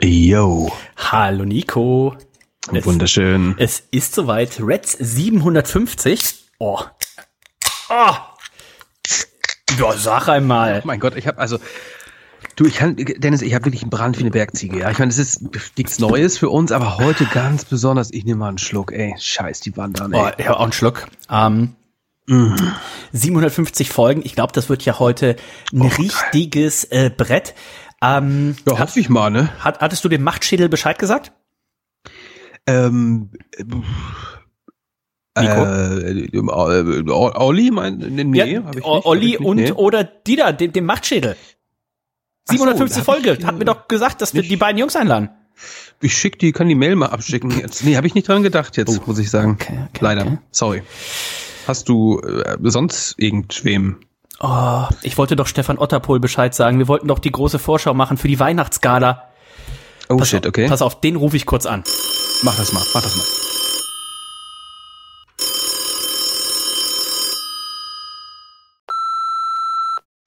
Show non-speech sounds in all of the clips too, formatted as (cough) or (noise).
Yo. Hallo Nico. Es, Wunderschön. Es ist soweit. Reds 750. Oh. Oh. Ja, sag einmal. Oh mein Gott, ich habe also Du, ich kann, Dennis, ich habe wirklich einen Brand wie eine Bergziege. Ja, ich meine, es ist nichts Neues für uns, aber heute ganz besonders. Ich nehme mal einen Schluck. Ey, scheiß die Wand an. Ey. Oh, ja, auch einen Schluck. Ähm, mm. 750 Folgen. Ich glaube, das wird ja heute ein oh, richtiges äh, Brett. Ähm, ja, hoffe ich mal, ne? Hat, hattest du dem Machtschädel Bescheid gesagt? Ähm, Nico? Äh, äh, Olli, mein, nee, ja, hab ich nicht, Olli hab ich nicht, und nee. oder Dieter, dem, dem Machtschädel. 750 so, Folge, hat mir doch gesagt, dass wir die beiden Jungs einladen. Ich schick die, kann die Mail mal abschicken jetzt. Nee, habe ich nicht dran gedacht jetzt, oh. muss ich sagen. Okay, okay, Leider. Okay. Sorry. Hast du äh, sonst irgendwem Oh, ich wollte doch Stefan Otterpohl Bescheid sagen. Wir wollten doch die große Vorschau machen für die Weihnachtsgala. Oh pass shit, okay. Pass auf, den rufe ich kurz an. Mach das mal, mach das mal.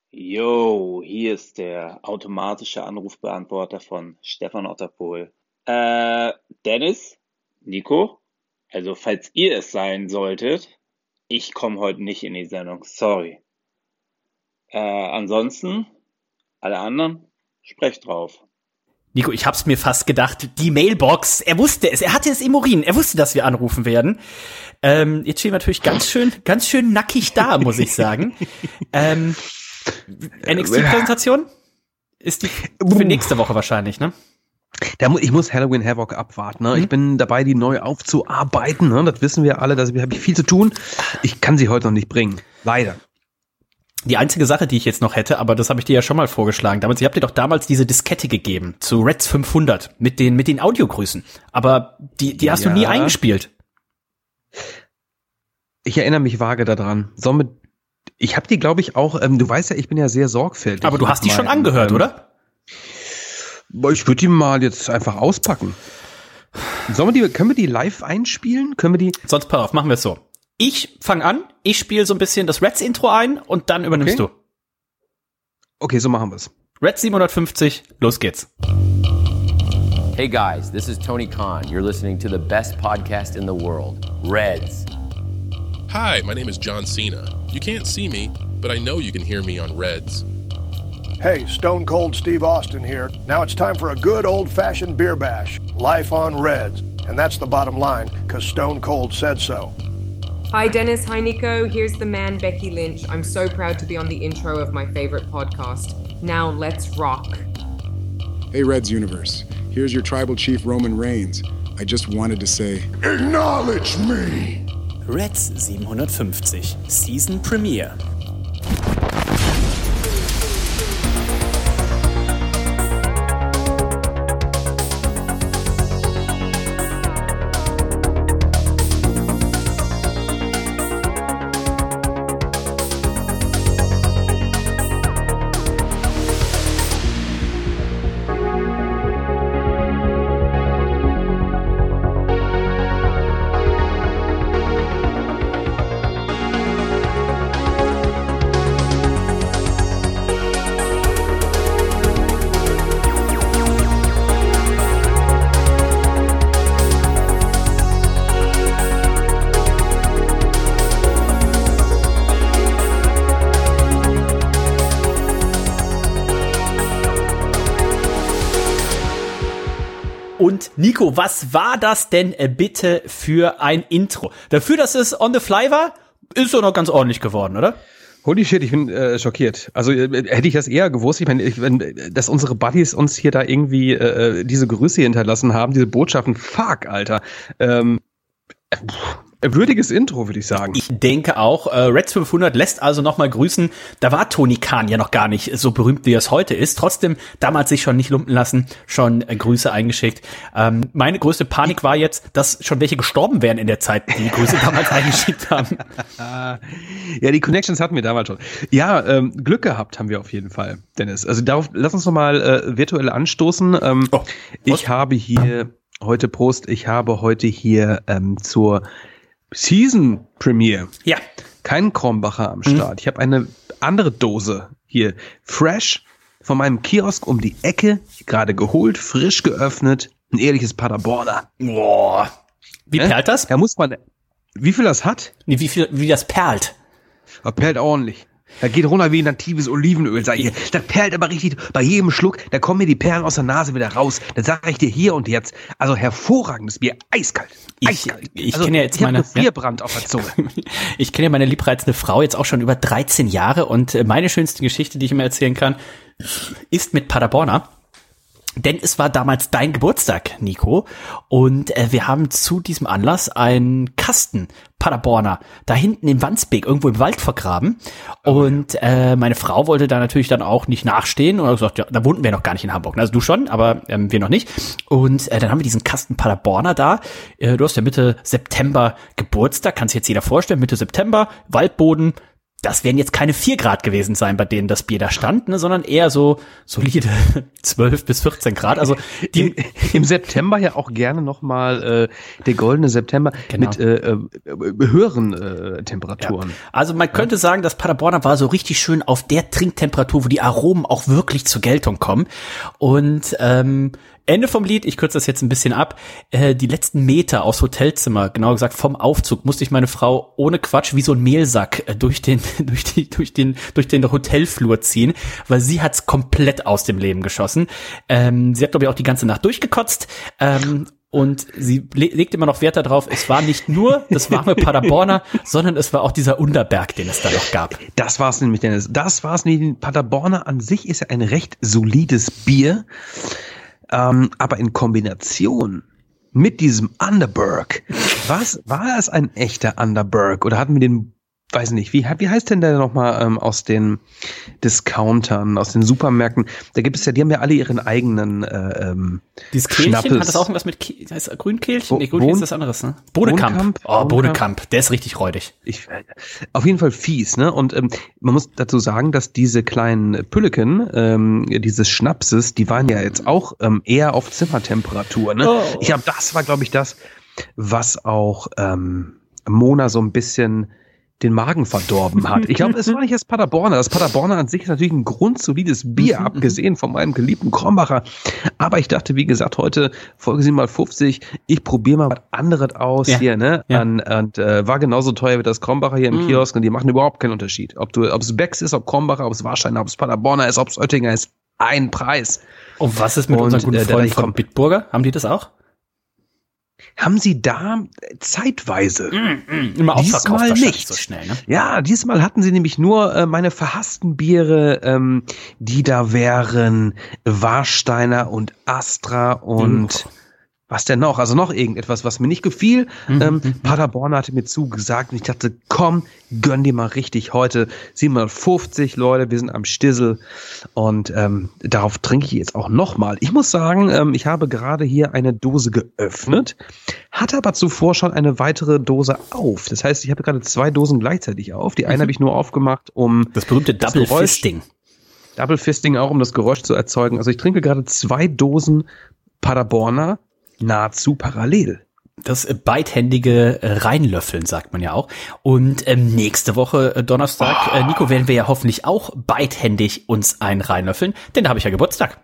Yo, hier ist der automatische Anrufbeantworter von Stefan Otterpohl. Äh, Dennis? Nico? Also, falls ihr es sein solltet, ich komme heute nicht in die Sendung. Sorry. Äh, ansonsten, alle anderen, sprecht drauf. Nico, ich hab's mir fast gedacht, die Mailbox, er wusste es, er hatte es im Urin, er wusste, dass wir anrufen werden. Ähm, jetzt stehen wir natürlich ganz schön, ganz schön nackig da, muss ich sagen. (laughs) ähm, NXT-Präsentation ist die für nächste Woche wahrscheinlich, ne? Da ich muss Halloween Havoc abwarten. Ne? Mhm. Ich bin dabei, die neu aufzuarbeiten. Ne? Das wissen wir alle. Da habe ich viel zu tun. Ich kann sie heute noch nicht bringen. Leider. Die einzige Sache, die ich jetzt noch hätte, aber das habe ich dir ja schon mal vorgeschlagen, damals, ihr habt dir doch damals diese Diskette gegeben zu Reds 500 mit den mit den Audiogrüßen, aber die die hast ja. du nie eingespielt. Ich erinnere mich vage daran. Somit ich habe die glaube ich auch, ähm, du weißt ja, ich bin ja sehr sorgfältig. Aber du hast die schon angehört, ähm, oder? Ich würde die mal jetzt einfach auspacken. Sollen wir die, können wir die live einspielen? Können wir die? Sonst pass auf, machen wir es so. Ich fange an, ich spiele so ein bisschen das Reds-Intro ein und dann übernimmst okay. du. Okay, so machen wir's. Red 750, los geht's. Hey guys, this is Tony Khan. You're listening to the best podcast in the world, Reds. Hi, my name is John Cena. You can't see me, but I know you can hear me on Reds. Hey, Stone Cold Steve Austin here. Now it's time for a good old fashioned beer bash. Life on Reds. And that's the bottom line, because Stone Cold said so. Hi, Dennis. Hi, Nico. Here's the man, Becky Lynch. I'm so proud to be on the intro of my favorite podcast. Now, let's rock. Hey, Reds Universe. Here's your tribal chief, Roman Reigns. I just wanted to say, Acknowledge me! Reds 750, Season Premiere. Nico, was war das denn äh, bitte für ein Intro? Dafür, dass es on the fly war, ist doch noch ganz ordentlich geworden, oder? Holy shit, ich bin äh, schockiert. Also äh, hätte ich das eher gewusst, ich meine, ich, wenn, dass unsere Buddies uns hier da irgendwie äh, äh diese Grüße hinterlassen haben, diese Botschaften, fuck, Alter. Ähm, äh, Würdiges Intro, würde ich sagen. Ich denke auch. Äh, Reds 500 lässt also nochmal grüßen. Da war Tony Khan ja noch gar nicht so berühmt, wie er es heute ist. Trotzdem damals sich schon nicht lumpen lassen, schon äh, Grüße eingeschickt. Ähm, meine größte Panik war jetzt, dass schon welche gestorben wären in der Zeit, die, die Grüße (laughs) damals eingeschickt haben. (laughs) ja, die Connections hatten wir damals schon. Ja, ähm, Glück gehabt haben wir auf jeden Fall, Dennis. Also darauf, lass uns nochmal äh, virtuell anstoßen. Ähm, oh, ich habe hier heute Prost, ich habe heute hier ähm, zur Season Premiere. Ja. Kein Krombacher am Start. Mhm. Ich habe eine andere Dose hier. Fresh von meinem Kiosk um die Ecke, gerade geholt, frisch geöffnet, ein ehrliches Paderborner. Boah. Wie Ne? perlt das? Da muss man, wie viel das hat? Nee, wie viel, wie das perlt? Das perlt ordentlich. Da geht runter wie natives Olivenöl, sag ich dir. Das perlt aber richtig. Bei jedem Schluck, da kommen mir die Perlen aus der Nase wieder raus. Das sage ich dir hier und jetzt. Also hervorragendes Bier, eiskalt. Ich- Eiskalt. ich also, kenne ja jetzt meine- Gefrierbrand auf der Zunge. (laughs) Ich kenne ja meine liebreizende Frau jetzt auch schon über 13 Jahre und äh, meine schönste Geschichte, die ich immer erzählen kann, ist mit Paderborner. Denn es war damals dein Geburtstag, Nico. Und äh, wir haben zu diesem Anlass einen Kasten Paderborner da hinten in Wandsbek irgendwo im Wald vergraben. Und äh, meine Frau wollte da natürlich dann auch nicht nachstehen und hat gesagt, ja, da wohnten wir noch gar nicht in Hamburg. Also du schon, aber ähm, wir noch nicht. Und äh, dann haben wir diesen Kasten Paderborner da. Äh, du hast ja Mitte September Geburtstag, kann sich jetzt jeder vorstellen. Mitte September, Waldboden, das werden jetzt keine 4 Grad gewesen sein, bei denen das Bier da stand, ne, sondern eher so solide (laughs) 12 bis 14 Grad. Also die, Im September ja auch gerne nochmal äh, der goldene September Genau. mit äh, äh, höheren äh, Temperaturen. also man könnte sagen, das Paderborner war so richtig schön auf der Trinktemperatur, wo die Aromen auch wirklich zur Geltung kommen. Und ähm, Ende vom Lied, ich kürze das jetzt ein bisschen ab, äh, die letzten Meter aus Hotelzimmer, genauer gesagt vom Aufzug, musste ich meine Frau ohne Quatsch wie so ein Mehlsack äh, durch den, (laughs) durch die, durch den, durch den Hotelflur ziehen, weil sie hat's komplett aus dem Leben geschossen. Ähm, sie hat, glaube ich, auch die ganze Nacht durchgekotzt. Ähm, und sie le legt immer noch Wert darauf, es war nicht nur das warme Paderborner, (laughs) sondern es war auch dieser Unterberg, den es da noch gab. Das war's nämlich, Dennis. Das war's nicht. Paderborner an sich ist ja ein recht solides Bier, ähm, aber in Kombination mit diesem Underberg, (laughs) was war es ein echter Underberg oder hatten wir den, weiß nicht, wie, wie heißt denn der nochmal ähm, aus den Discountern, aus den Supermärkten? Da gibt es ja, die haben ja alle ihren eigenen äh, ähm, Dieses Kehlchen, Schnappes. hat das auch irgendwas mit Ke heißt Grünkehlchen? Bo- Nee, Grünkehlchen ist das anderes, ne? Bodekamp. Bohnenkamp? Oh? Bodekamp, der ist richtig räudig. ich, äh, auf jeden Fall fies, ne? Und ähm, man muss dazu sagen, dass diese kleinen Pülleken, ähm, dieses Schnapses, die waren ja jetzt auch ähm, eher auf Zimmertemperatur, ne? Oh. Ich glaube, das war, glaube ich, das, was auch ähm, Mona so ein bisschen den Magen verdorben hat. Ich glaube, es war nicht das Paderborner. Das Paderborner an sich ist natürlich ein grundsolides Bier, abgesehen von meinem geliebten Krombacher. Aber ich dachte, wie gesagt, heute Folge 7 mal 50. Ich probiere mal was anderes aus Ja. hier, ne? Ja. An, und äh, war genauso teuer wie das Krombacher hier im Kiosk und die machen überhaupt keinen Unterschied. Ob du, ob es Becks ist, ob Krombacher, ob es Warsteiner, ob es Paderborner ist, ob es Oettinger ist, ein Preis. Und was ist mit Und, unseren guten äh, Freunden von Bitburger? Haben die das auch? Haben sie da zeitweise Immer ausverkauft Diesmal wahrscheinlich nicht. so schnell, ne? Ja, diesmal hatten sie nämlich nur äh, meine verhassten Biere, ähm, die da wären Warsteiner und Astra und was denn noch? Also noch irgendetwas, was mir nicht gefiel. ähm, Paderborn hatte mir zugesagt und ich dachte, komm, gönn dir mal richtig heute 750 Leute, wir sind am Stissel und ähm, darauf trinke ich jetzt auch nochmal. Ich muss sagen, ähm, ich habe gerade hier eine Dose geöffnet, hatte aber zuvor schon eine weitere Dose auf. Das heißt, ich habe gerade zwei Dosen gleichzeitig auf. Die eine habe ich nur aufgemacht, um Das berühmte Das Double Geräusch- Fisting. Double Fisting auch, um das Geräusch zu erzeugen. Also ich trinke gerade zwei Dosen Paderborner nahezu parallel. Das äh, beidhändige äh, Reinlöffeln, sagt man ja auch. Und ähm, nächste Woche äh, Donnerstag, äh, Nico, werden wir ja hoffentlich auch beidhändig uns ein reinlöffeln, denn da habe ich ja Geburtstag.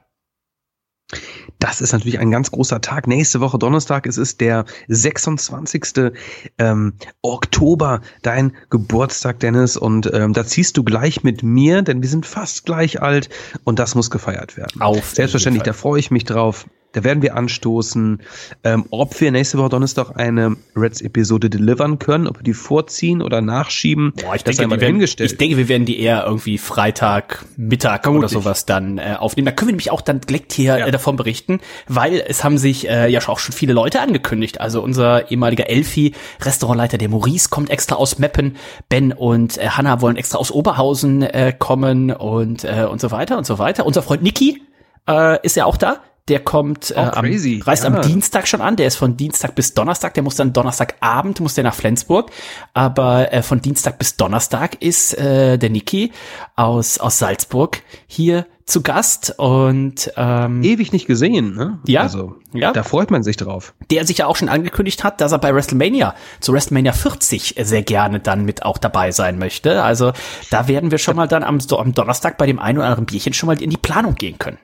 Das ist natürlich ein ganz großer Tag. Nächste Woche Donnerstag, es ist der 26. Ähm, Oktober, dein Geburtstag, Dennis. Und ähm, da ziehst du gleich mit mir, denn wir sind fast gleich alt und das muss gefeiert werden. Auf Selbstverständlich, da freue ich mich drauf. Da werden wir anstoßen, ähm, ob wir nächste Woche Donnerstag eine Reds-Episode delivern können, ob wir die vorziehen oder nachschieben. Boah, ich das denke, werden, ich denke, wir werden die eher irgendwie Freitag, Mittag oder Vermutlich. sowas dann äh, aufnehmen. Da können wir nämlich auch dann direkt hier Ja. äh, davon berichten, weil es haben sich äh, ja auch schon viele Leute angekündigt. Also unser ehemaliger Elfi, Restaurantleiter der Maurice, kommt extra aus Meppen. Ben und äh, Hanna wollen extra aus Oberhausen äh, kommen und äh, und so weiter und so weiter. Unser Freund Niki äh, ist ja auch da. Der kommt äh, Oh, am, crazy. reist Ja. am Dienstag schon an. Der ist von Dienstag bis Donnerstag. Der muss dann Donnerstagabend muss der nach Flensburg. Aber äh, von Dienstag bis Donnerstag ist äh, der Niki aus aus Salzburg hier zu Gast und ähm, ewig nicht gesehen, ne? Ja, also ja. da freut man sich drauf. Der sich ja auch schon angekündigt hat, dass er bei WrestleMania zu WrestleMania 40 sehr gerne dann mit auch dabei sein möchte. Also da werden wir schon mal dann am, am Donnerstag bei dem einen oder anderen Bierchen schon mal in die Planung gehen können.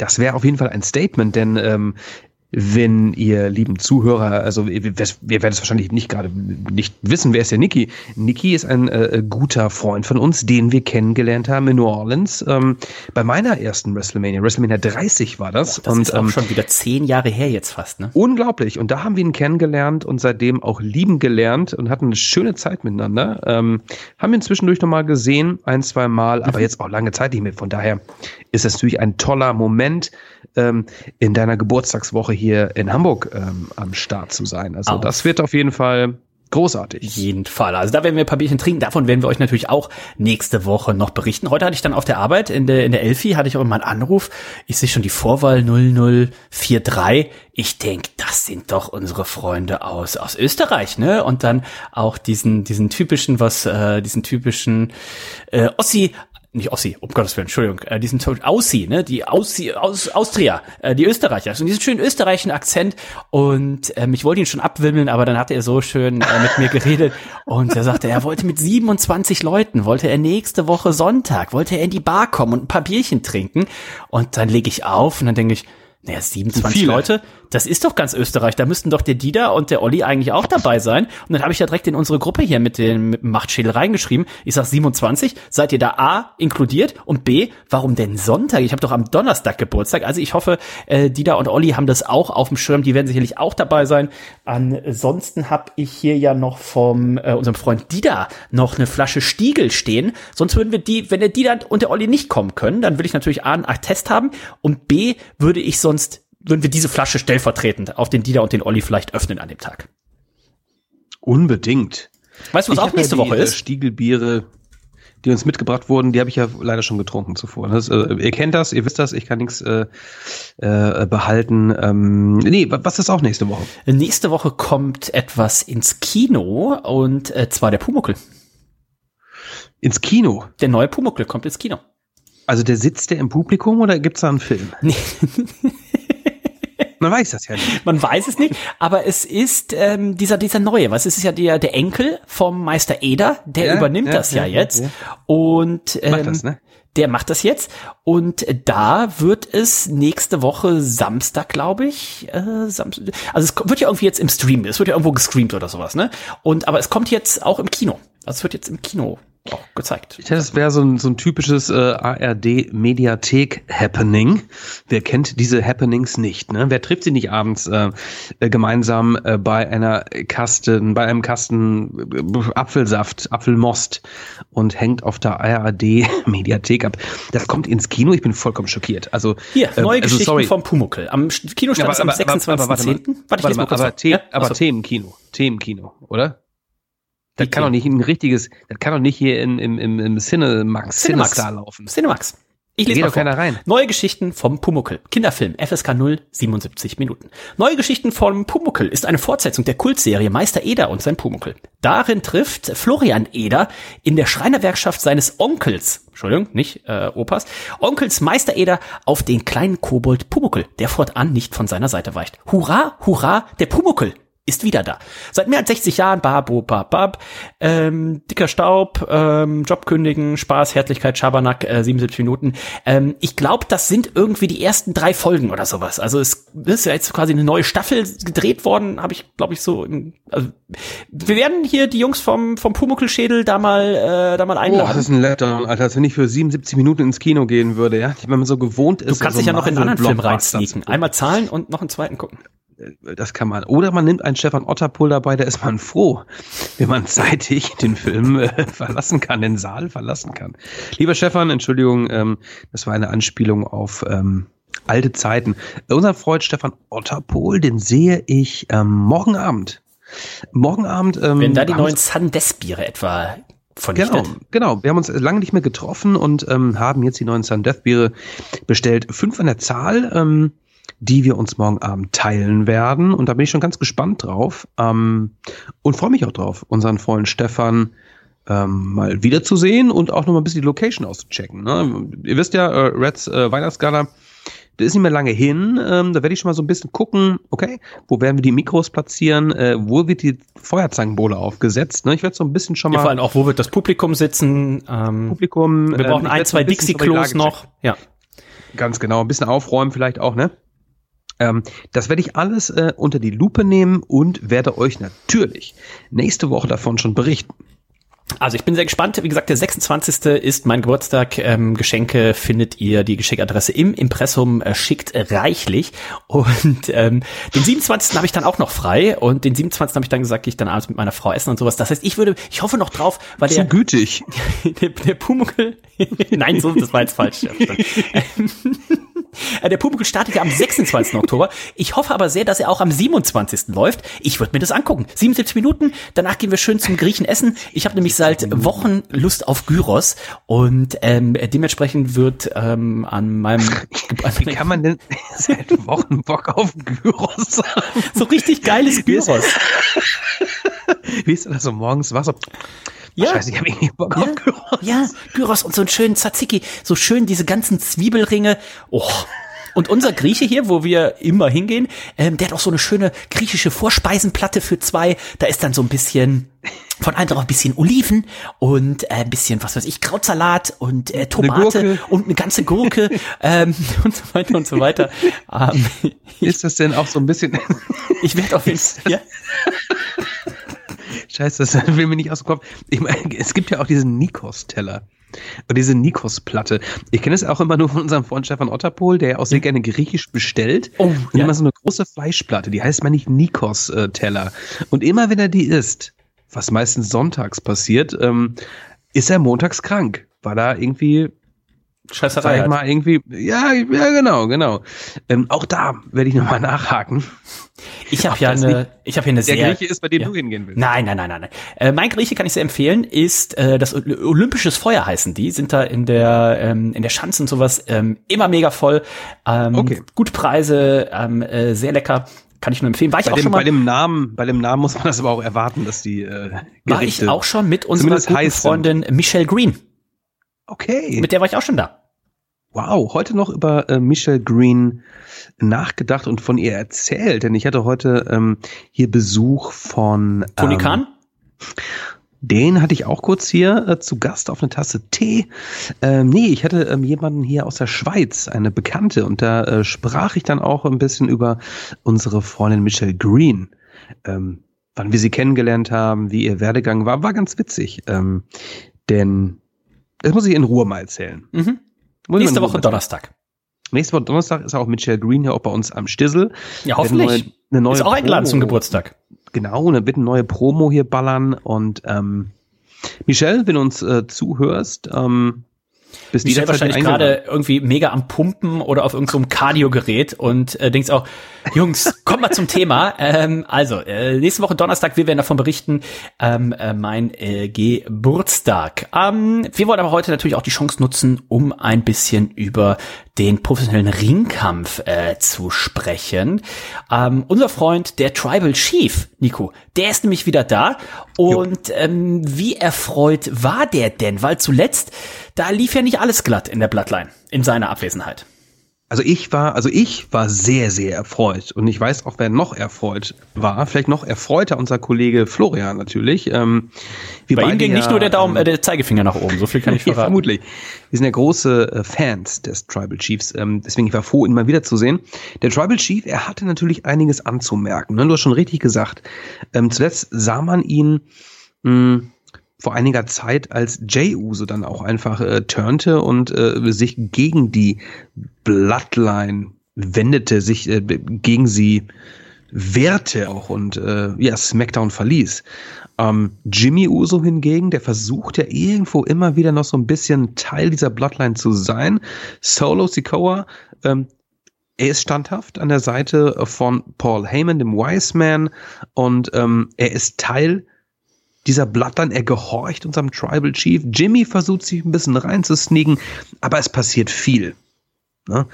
Das wäre auf jeden Fall ein Statement, denn ähm, wenn ihr lieben Zuhörer, also wir, werden es wahrscheinlich nicht gerade nicht wissen, wer ist der Niki? Niki ist ein äh, guter Freund von uns, den wir kennengelernt haben in New Orleans ähm, bei meiner ersten WrestleMania. WrestleMania 30 war das. Boah, das und, ist auch ähm, schon wieder zehn Jahre her jetzt fast, ne? Unglaublich. Und da haben wir ihn kennengelernt und seitdem auch lieben gelernt und hatten eine schöne Zeit miteinander. Ähm, haben ihn zwischendurch nochmal gesehen, ein, zwei Mal, aber jetzt auch lange Zeit nicht mehr. Von daher ist es natürlich ein toller Moment, ähm, in deiner Geburtstagswoche hier in Hamburg ähm, am Start zu sein. Also Auf. das wird auf jeden Fall großartig. jeden Fall. Also da werden wir ein paar Bierchen trinken. Davon werden wir euch natürlich auch nächste Woche noch berichten. Heute hatte ich dann auf der Arbeit in der, in der Elfi, hatte ich auch immer einen Anruf. Ich sehe schon die Vorwahl 0043. Ich denk, das sind doch unsere Freunde aus, aus Österreich, ne? Und dann auch diesen, diesen typischen, was, äh, diesen typischen äh, Ossi, nicht Ossi, um Gottes Willen, Entschuldigung, äh, diesen to- Aussi, ne, die Aussi, aus Austria, äh, die Österreicher, und diesen schönen österreichischen Akzent. Und ähm, ich wollte ihn schon abwimmeln, aber dann hat er so schön äh, mit mir geredet. Und er sagte, er wollte mit 27 Leuten, wollte er nächste Woche Sonntag, wollte er in die Bar kommen und ein paar Bierchen trinken. Und dann lege ich auf und dann denke ich, naja, 27 Viele. Leute, das ist doch ganz Österreich. Da müssten doch der Dieter und der Olli eigentlich auch dabei sein. Und dann habe ich ja direkt in unsere Gruppe hier mit dem, mit dem Machtschädel reingeschrieben. Ich sag 27, seid ihr da A inkludiert und B, warum denn Sonntag? Ich habe doch am Donnerstag Geburtstag. Also ich hoffe, äh, Dieter und Olli haben das auch auf dem Schirm. Die werden sicherlich auch dabei sein. Ansonsten habe ich hier ja noch vom äh, unserem Freund Dieter noch eine Flasche Stiegel stehen. Sonst würden wir die, wenn der Dieter und der Olli nicht kommen können, dann will ich natürlich A einen Attest haben und B würde ich sonst würden wir diese Flasche stellvertretend auf den Dieter und den Olli vielleicht öffnen an dem Tag. Unbedingt. Weißt du, was Ich auch nächste ja die, Woche äh, ist? Stiegelbiere, die uns mitgebracht wurden, die habe ich ja leider schon getrunken zuvor. Das, äh, ihr kennt das, ihr wisst das, ich kann nichts äh, äh, behalten. Ähm, nee, wa- was ist auch nächste Woche? Nächste Woche kommt etwas ins Kino und äh, zwar der Pumuckel. Ins Kino. Der neue Pumuckel kommt ins Kino. Also der sitzt der im Publikum oder gibt's da einen Film? (laughs) Nee, Man weiß das ja nicht. man weiß es nicht, aber es ist ähm, dieser dieser neue, was es ist ja der der Enkel vom Meister Eder, der Ja, übernimmt ja, das ja, ja, jetzt und ähm, Macht das, ne? der macht das jetzt und da wird es nächste Woche Samstag, glaube ich, äh, Samstag, also es wird ja irgendwie jetzt im Stream, es wird ja irgendwo gestreamt oder sowas, ne? Und aber es kommt jetzt auch im Kino. Also es wird jetzt im Kino auch gezeigt. Ich dachte, das wäre so ein, so ein typisches äh, ARD-Mediathek-Happening. Wer kennt diese Happenings nicht? Ne? Wer trifft sie nicht abends äh, äh, gemeinsam äh, bei einer Kasten, bei einem Kasten äh, Apfelsaft, Apfelmost und hängt auf der ARD-Mediathek ab? Das kommt ins Kino. Ich bin vollkommen schockiert. Also Hier, äh, neue also, Geschichten sorry. vom Pumuckel. Am Sch- Kinostart Ja, ist am aber- aber- aber- aber warte mal. 26.10. Warte, ich Warte lese mal, mal kurz aber, vor. The Ja? aber Achso. Themenkino, Themenkino, oder? Das kann doch nicht ein richtiges, das kann doch nicht hier in, im, im, im Cinemax, Cinemax. Cinestar laufen. Cinemax. Ich lese geht mal vor. keiner rein. Neue Geschichten vom Pumuckel. Kinderfilm, FSK 0, 77 Minuten. Neue Geschichten vom Pumuckel ist eine Fortsetzung der Kultserie Meister Eder und sein Pumuckel. Darin trifft Florian Eder in der Schreinerwerkschaft seines Onkels, Entschuldigung, nicht äh, Opas, Onkels Meister Eder auf den kleinen Kobold Pumuckel, der fortan nicht von seiner Seite weicht. Hurra, hurra, der Pumuckel ist wieder da. Seit mehr als 60 Jahren, babo, babab, ähm, dicker Staub, ähm, Job kündigen, Spaß, Herzlichkeit, Schabernack, äh, 77 Minuten. Ähm, ich glaube, das sind irgendwie die ersten drei Folgen oder sowas. Also es ist ja jetzt quasi eine neue Staffel gedreht worden, habe ich, glaube ich, so. Im, also wir werden hier die Jungs vom vom Pumuckelschädel da mal äh, da mal Boah, einladen. das ist ein Letdown, Alter. Als wenn ich für 77 Minuten ins Kino gehen würde, ja. Wenn man so gewohnt ist. du kannst so dich ja noch in einen anderen Film reinsneaken. Einmal zahlen und noch einen zweiten gucken. Das kann man. Oder man nimmt einen Stefan Otterpohl dabei, da ist man froh, wenn man zeitig den Film äh, verlassen kann, den Saal verlassen kann. Lieber Stefan, Entschuldigung, ähm, das war eine Anspielung auf ähm, alte Zeiten. Unser Freund Stefan Otterpohl, den sehe ich ähm, morgen Abend. Morgen Abend. Ähm, Wenn da die neuen Sandes-Biere etwa Genau, vernichtet. genau. Wir haben uns lange nicht mehr getroffen und ähm, haben jetzt die neuen Sun Death Biere bestellt. Fünf an der Zahl, ähm, die wir uns morgen Abend teilen werden. Und da bin ich schon ganz gespannt drauf ähm, und freue mich auch drauf, unseren Freund Stefan ähm, mal wiederzusehen und auch noch mal ein bisschen die Location auszuchecken. Ne? Ihr wisst ja, äh, Reds äh, Weihnachtsgala, das ist nicht mehr lange hin. Ähm, da werde ich schon mal so ein bisschen gucken, okay, wo werden wir die Mikros platzieren, äh, wo wird die Feuerzangenbowle aufgesetzt. Ne? Ich werde so ein bisschen schon mal. Ja, vor allem auch, wo wird das Publikum sitzen? Ähm, Publikum. Wir brauchen ähm, ein, zwei Dixie-Klos noch. Ja. Ganz genau, ein bisschen aufräumen vielleicht auch, ne? Ähm, das werde ich alles äh, unter die Lupe nehmen und werde euch natürlich nächste Woche davon schon berichten. Also ich bin sehr gespannt. Wie gesagt, der 26. ist mein Geburtstag. Ähm, Geschenke findet ihr, die Geschenkadresse im Impressum äh, schickt reichlich. Und ähm, den 27. habe ich dann auch noch frei. Und den 27. habe ich dann gesagt, ich dann abends mit meiner Frau essen und sowas. Das heißt, ich würde, ich hoffe noch drauf, weil Zu der... gütig. (laughs) Der, der Pumuckl... (laughs) Nein, so, das war jetzt falsch. (laughs) der Pumuckl startet ja am 26. Oktober. Ich hoffe aber sehr, dass er auch am 27. läuft. Ich würde mir das angucken. 77 Minuten, danach gehen wir schön zum Griechen essen. Ich habe nämlich seit Wochen Lust auf Gyros und ähm, dementsprechend wird ähm, an meinem... Wie kann man denn (laughs) seit Wochen Bock auf Gyros haben? So richtig geiles Gyros. Wie ist (laughs) das so morgens? Was so ja. Scheiße, ich habe irgendwie Bock ja. auf Gyros. Ja, Gyros und so einen schönen Tzatziki, so schön diese ganzen Zwiebelringe. Oh. Und unser Grieche hier, wo wir immer hingehen, ähm, der hat auch so eine schöne griechische Vorspeisenplatte für zwei. Da ist dann so ein bisschen von einem drauf ein bisschen Oliven und äh, ein bisschen, was weiß ich, Krautsalat und äh, Tomate eine und eine ganze Gurke (laughs) ähm, (laughs) und so weiter und so weiter. Ähm, ist das denn auch so ein bisschen? (laughs) ich werde auf jeden Fall. Ja? Scheiße, das (laughs) will mir nicht aus dem Kopf. Ich meine, es gibt ja auch diesen Nikos-Teller. Und diese Nikos-Platte. Ich kenne es auch immer nur von unserem Freund Stefan Otterpohl, der auch sehr ja. gerne griechisch bestellt. Oh, und ja. immer so eine große Fleischplatte, die heißt mal nicht Nikos-Teller. Und immer wenn er die isst, was meistens sonntags passiert, ähm, ist er montags krank, weil er irgendwie Scheißerei. Sag ich mal irgendwie, ja, ja, genau, genau. Ähm, auch da werde ich nochmal (laughs) nachhaken. Ich habe ja eine, ich habe hier eine der sehr. Der Grieche ist, bei dem ja. du hingehen willst. Nein, nein, nein, nein. nein. Äh, mein Grieche kann ich sehr empfehlen, ist äh, das Olympisches Feuer heißen die, sind da in der ähm, in der Schanze und sowas ähm, immer mega voll. Ähm, okay. Gute Preise, ähm, äh, sehr lecker. Kann ich nur empfehlen. War ich bei auch dem, schon mal. Bei dem Namen, bei dem Namen muss man das aber auch erwarten, dass die äh, Gerichte War ich auch schon mit unserer guten Freundin Michelle Green. Okay. Mit der war ich auch schon da. Wow, heute noch über äh, Michelle Green nachgedacht und von ihr erzählt, denn ich hatte heute ähm, hier Besuch von Tony ähm, Khan. Den hatte ich auch kurz hier äh, zu Gast auf eine Tasse Tee. Ähm, nee, ich hatte ähm, jemanden hier aus der Schweiz, eine Bekannte, und da äh, sprach ich dann auch ein bisschen über unsere Freundin Michelle Green. Ähm, wann wir sie kennengelernt haben, wie ihr Werdegang war, war ganz witzig. Ähm, denn das muss ich in Ruhe mal erzählen. Mhm. Nächste Woche Donnerstag. Nächste Woche Donnerstag ist auch Michelle Green hier auch bei uns am Stissel. Ja, hoffentlich. Eine neue, eine neue ist auch eingeladen zum Geburtstag. Genau, eine bitte neue Promo hier ballern und ähm, Michelle, wenn du uns äh, zuhörst, ähm, bist Michelle wahrscheinlich gerade irgendwie mega am Pumpen oder auf irgendeinem so Cardio-Gerät und äh, denkst auch, Jungs, kommt mal zum Thema. Ähm, also, äh, nächste Woche Donnerstag, wir werden davon berichten, ähm, äh, mein äh, Geburtstag. Ähm, wir wollen aber heute natürlich auch die Chance nutzen, um ein bisschen über den professionellen Ringkampf äh, zu sprechen. Ähm, unser Freund, der Tribal Chief, Nico, der ist nämlich wieder da. Und ähm, wie erfreut war der denn? Weil zuletzt, da lief ja nicht alles glatt in der Bloodline, in seiner Abwesenheit. Also ich war, also ich war sehr, sehr erfreut. Und ich weiß auch, wer noch erfreut war. Vielleicht noch erfreuter unser Kollege Florian natürlich. Ähm, Bei ihm ging ja, nicht nur der Daumen, äh, der Zeigefinger nach oben. So viel kann ich (laughs) verraten. vermutlich. Wir sind ja große äh, Fans des Tribal Chiefs. Ähm, deswegen ich war froh, ihn mal wiederzusehen. Der Tribal Chief, er hatte natürlich einiges anzumerken. Ne? Du hast schon richtig gesagt. Ähm, zuletzt sah man ihn, mh, vor einiger Zeit, als Jey Uso dann auch einfach äh, turnte und äh, sich gegen die Bloodline wendete, sich äh, gegen sie wehrte auch und äh, ja, SmackDown verließ. Ähm, Jimmy Uso hingegen, der versucht ja irgendwo immer wieder noch so ein bisschen Teil dieser Bloodline zu sein. Solo Sikoa, ähm, er ist standhaft an der Seite von Paul Heyman, dem Wise Man, und ähm, er ist Teil dieser Bloodline, er gehorcht unserem Tribal Chief. Jimmy versucht sich ein bisschen reinzusneaken, aber es passiert viel. Ne?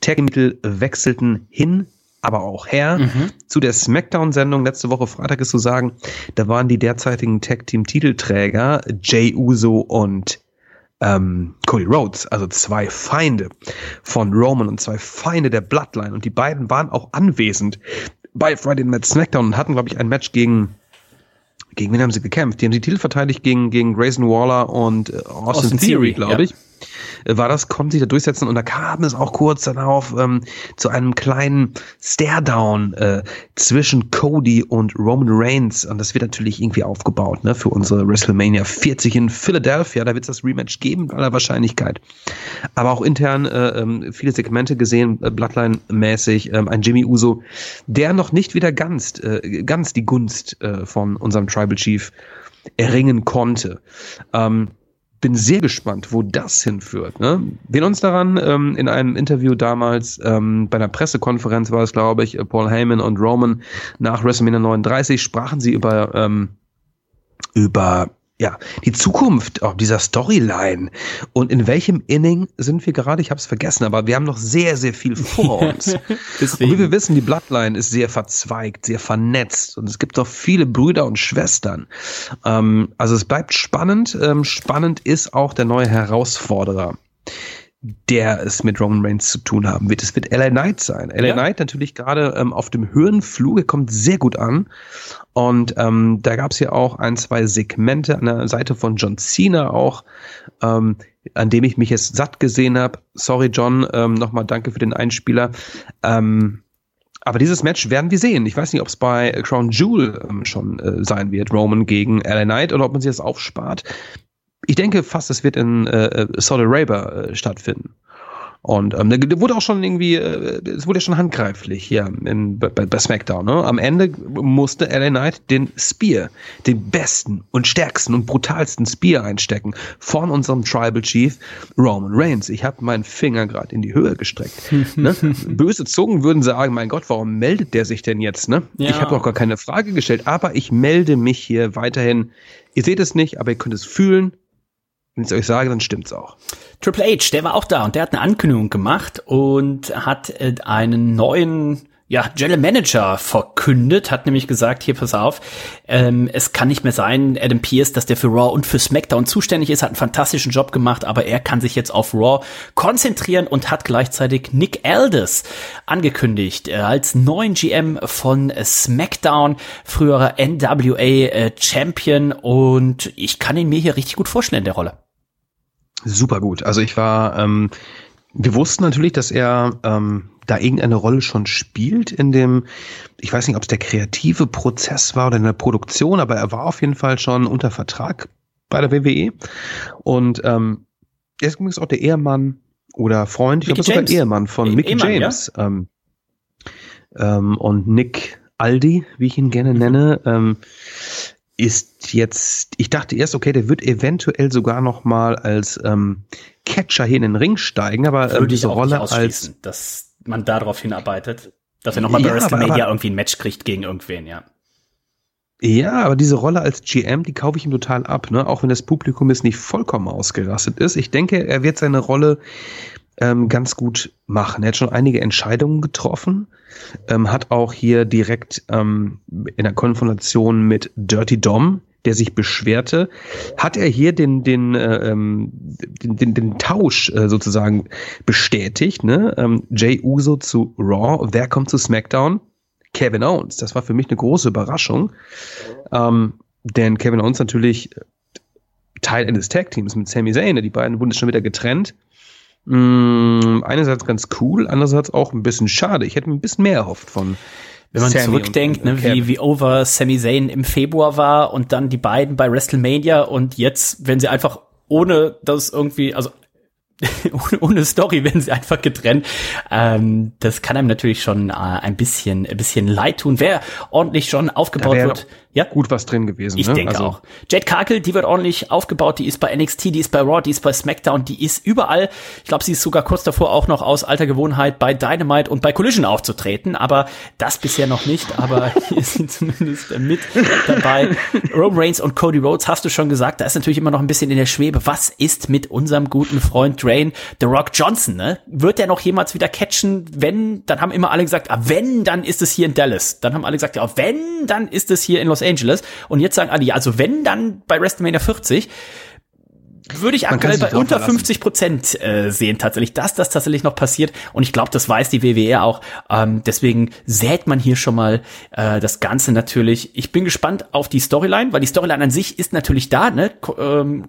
Tagmittel wechselten hin aber auch her. Mhm. Zu der SmackDown-Sendung letzte Woche Freitag ist zu sagen, da waren die derzeitigen Tag-Team-Titelträger Jay Uso und ähm, Cody Rhodes, also zwei Feinde von Roman und zwei Feinde der Bloodline. Und die beiden waren auch anwesend bei Friday Night SmackDown und hatten, glaube ich, ein Match gegen gegen wen haben sie gekämpft? Die haben die Titel verteidigt gegen, gegen Grayson Waller und äh, Austin, Austin Theory, glaube ich. Ja. Äh, war das, konnten sich da durchsetzen und da kam es auch kurz darauf ähm, zu einem kleinen Stare-Down äh, zwischen Cody und Roman Reigns und das wird natürlich irgendwie aufgebaut ne, für unsere WrestleMania 40 in Philadelphia, da wird es das Rematch geben, aller Wahrscheinlichkeit. Aber auch intern äh, ähm, viele Segmente gesehen, äh, Bloodline-mäßig, äh, ein Jimmy Uso, der noch nicht wieder ganz, äh, ganz die Gunst äh, von unserem Tribal Chief erringen konnte. Ähm, bin sehr gespannt, wo das hinführt. Ne? Wir uns daran ähm, in einem Interview damals ähm, bei einer Pressekonferenz war es, glaube ich, Paul Heyman und Roman nach WrestleMania 39 sprachen sie über ähm, über ja, die Zukunft auch dieser Storyline und in welchem Inning sind wir gerade? Ich habe es vergessen, aber wir haben noch sehr, sehr viel vor (laughs) uns. und wie wir wissen, die Bloodline ist sehr verzweigt, sehr vernetzt und es gibt auch viele Brüder und Schwestern. Ähm, also es bleibt spannend. Ähm, spannend ist auch der neue Herausforderer der es mit Roman Reigns zu tun haben wird. Es wird LA Knight sein. LA ja. Knight natürlich gerade ähm, auf dem Höhenflug, kommt sehr gut an. Und ähm, da gab es ja auch ein, zwei Segmente an der Seite von John Cena auch, ähm, an dem ich mich jetzt satt gesehen habe. Sorry, John, ähm, nochmal danke für den Einspieler. Ähm, aber dieses Match werden wir sehen. Ich weiß nicht, ob es bei Crown Jewel ähm, schon äh, sein wird, Roman gegen LA Knight, oder ob man sich das aufspart. Ich denke fast, es wird in äh, äh Saudi Arabia äh, stattfinden. Und ähm, da wurde auch schon irgendwie, äh, es wurde ja schon handgreiflich hier in, bei, bei SmackDown. Ne? Am Ende musste LA Knight den Spear, den besten und stärksten und brutalsten Spear einstecken von unserem Tribal Chief Roman Reigns. Ich habe meinen Finger gerade in die Höhe gestreckt. ne? (laughs) Böse Zungen würden sagen, mein Gott, warum meldet der sich denn jetzt? Ne? Ja. Ich habe auch gar keine Frage gestellt, aber ich melde mich hier weiterhin. Ihr seht es nicht, aber ihr könnt es fühlen wenn ich es euch sage, dann stimmt's auch. Triple H, der war auch da und der hat eine Ankündigung gemacht und hat äh, einen neuen ja, General Manager verkündet, hat nämlich gesagt, hier pass auf, ähm, es kann nicht mehr sein, Adam Pierce, dass der für Raw und für SmackDown zuständig ist, hat einen fantastischen Job gemacht, aber er kann sich jetzt auf Raw konzentrieren und hat gleichzeitig Nick Aldis angekündigt äh, als neuen GM von SmackDown, früherer NWA äh, Champion und ich kann ihn mir hier richtig gut vorstellen in der Rolle. Super gut. Also ich war, ähm, wir wussten natürlich, dass er ähm, da irgendeine Rolle schon spielt in dem, ich weiß nicht, ob es der kreative Prozess war oder in der Produktion, aber er war auf jeden Fall schon unter Vertrag bei der WWE. Und ähm, er ist übrigens auch der Ehemann oder Freund, ich glaube sogar Ehemann von e Mickey Ehemann, James. Ja? Ähm, ähm, und Nick Aldi, wie ich ihn gerne mhm. nenne, ähm, ist jetzt, ich dachte erst, okay, der wird eventuell sogar noch mal als ähm, Catcher hier in den Ring steigen, aber ähm, diese Rolle als dass man darauf hinarbeitet, dass er noch mal bei ja, WrestleMania irgendwie ein Match kriegt gegen irgendwen, ja. Ja, aber diese Rolle als GM, die kaufe ich ihm total ab, ne? Auch wenn das Publikum jetzt nicht vollkommen ausgerastet ist. Ich denke, er wird seine Rolle ähm, ganz gut machen. Er hat schon einige Entscheidungen getroffen, ähm, hat auch hier direkt ähm, in der Konfrontation mit Dirty Dom, der sich beschwerte, hat er hier den den äh, ähm, den, den, den Tausch äh, sozusagen bestätigt. Ne? Ähm, Jay Uso zu Raw, wer kommt zu SmackDown? Kevin Owens. Das war für mich eine große Überraschung, ähm, denn Kevin Owens natürlich Teil eines Tag Teams mit Sami Zayn. Die beiden wurden schon wieder getrennt. Mh, mm, einerseits ganz cool, andererseits auch ein bisschen schade. Ich hätte mir ein bisschen mehr erhofft von wenn man Sammy zurückdenkt, und, ne, wie, wie over Sami Zayn im Februar war und dann die beiden bei WrestleMania und jetzt, wenn sie einfach ohne das irgendwie, also (laughs) ohne, ohne Story werden sie einfach getrennt. Ähm, das kann einem natürlich schon äh, ein bisschen, ein bisschen leid tun. Wer ordentlich schon aufgebaut wird, ja? gut was drin gewesen. Ich ne? denke also, auch. Jade Cargill, die wird ordentlich aufgebaut, die ist bei NXT, die ist bei Raw, die ist bei SmackDown, die ist überall. Ich glaube, sie ist sogar kurz davor auch noch aus alter Gewohnheit bei Dynamite und bei Collision aufzutreten, aber das bisher noch nicht, aber (laughs) hier sie zumindest mit dabei. Roman Reigns und Cody Rhodes, hast du schon gesagt, da ist natürlich immer noch ein bisschen in der Schwebe. Was ist mit unserem guten Freund Drain, The Rock Johnson, ne? Wird er noch jemals wieder catchen? Wenn, dann haben immer alle gesagt, ah, wenn, dann ist es hier in Dallas. Dann haben alle gesagt, ja, wenn, dann ist es hier in Los Angeles. Und jetzt sagen alle, ja, also wenn, dann bei WrestleMania 40 würde ich aktuell bei unter verlassen. 50 Prozent äh, sehen tatsächlich, dass das tatsächlich noch passiert. Und ich glaube, das weiß die WWE auch. Ähm, deswegen sät man hier schon mal äh, das Ganze natürlich. Ich bin gespannt auf die Storyline, weil die Storyline an sich ist natürlich da. Ne? Ähm,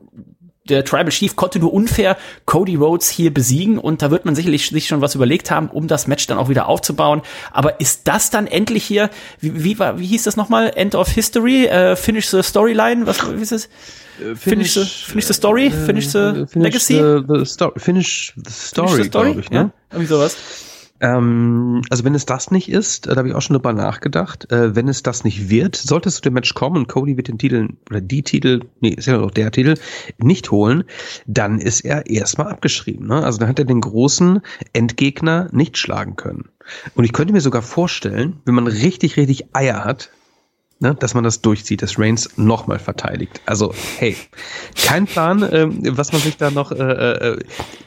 der Tribal Chief konnte nur unfair Cody Rhodes hier besiegen und da wird man sicherlich sich schon was überlegt haben, um das Match dann auch wieder aufzubauen. Aber ist das dann endlich hier, wie, wie, war, wie hieß das nochmal? End of History? Äh, finish the Storyline? Was wie ist es? Finish, the, finish the Story? Finish the äh, finish Legacy? The, the story, finish the story, finish the Story? glaube ich. Ne? Ja, irgendwie sowas. Ähm, also wenn es das nicht ist, äh, da habe ich auch schon drüber nachgedacht, äh, wenn es das nicht wird, sollte es zu dem Match kommen und Cody wird den Titel, oder die Titel, nee, ist ja noch der Titel, nicht holen, dann ist er erstmal abgeschrieben. Ne? Also dann hat er den großen Endgegner nicht schlagen können. Und ich könnte mir sogar vorstellen, wenn man richtig, richtig Eier hat, ne, dass man das durchzieht, dass Reigns nochmal verteidigt. Also, hey, kein Plan, ähm, was man sich da noch, äh, äh,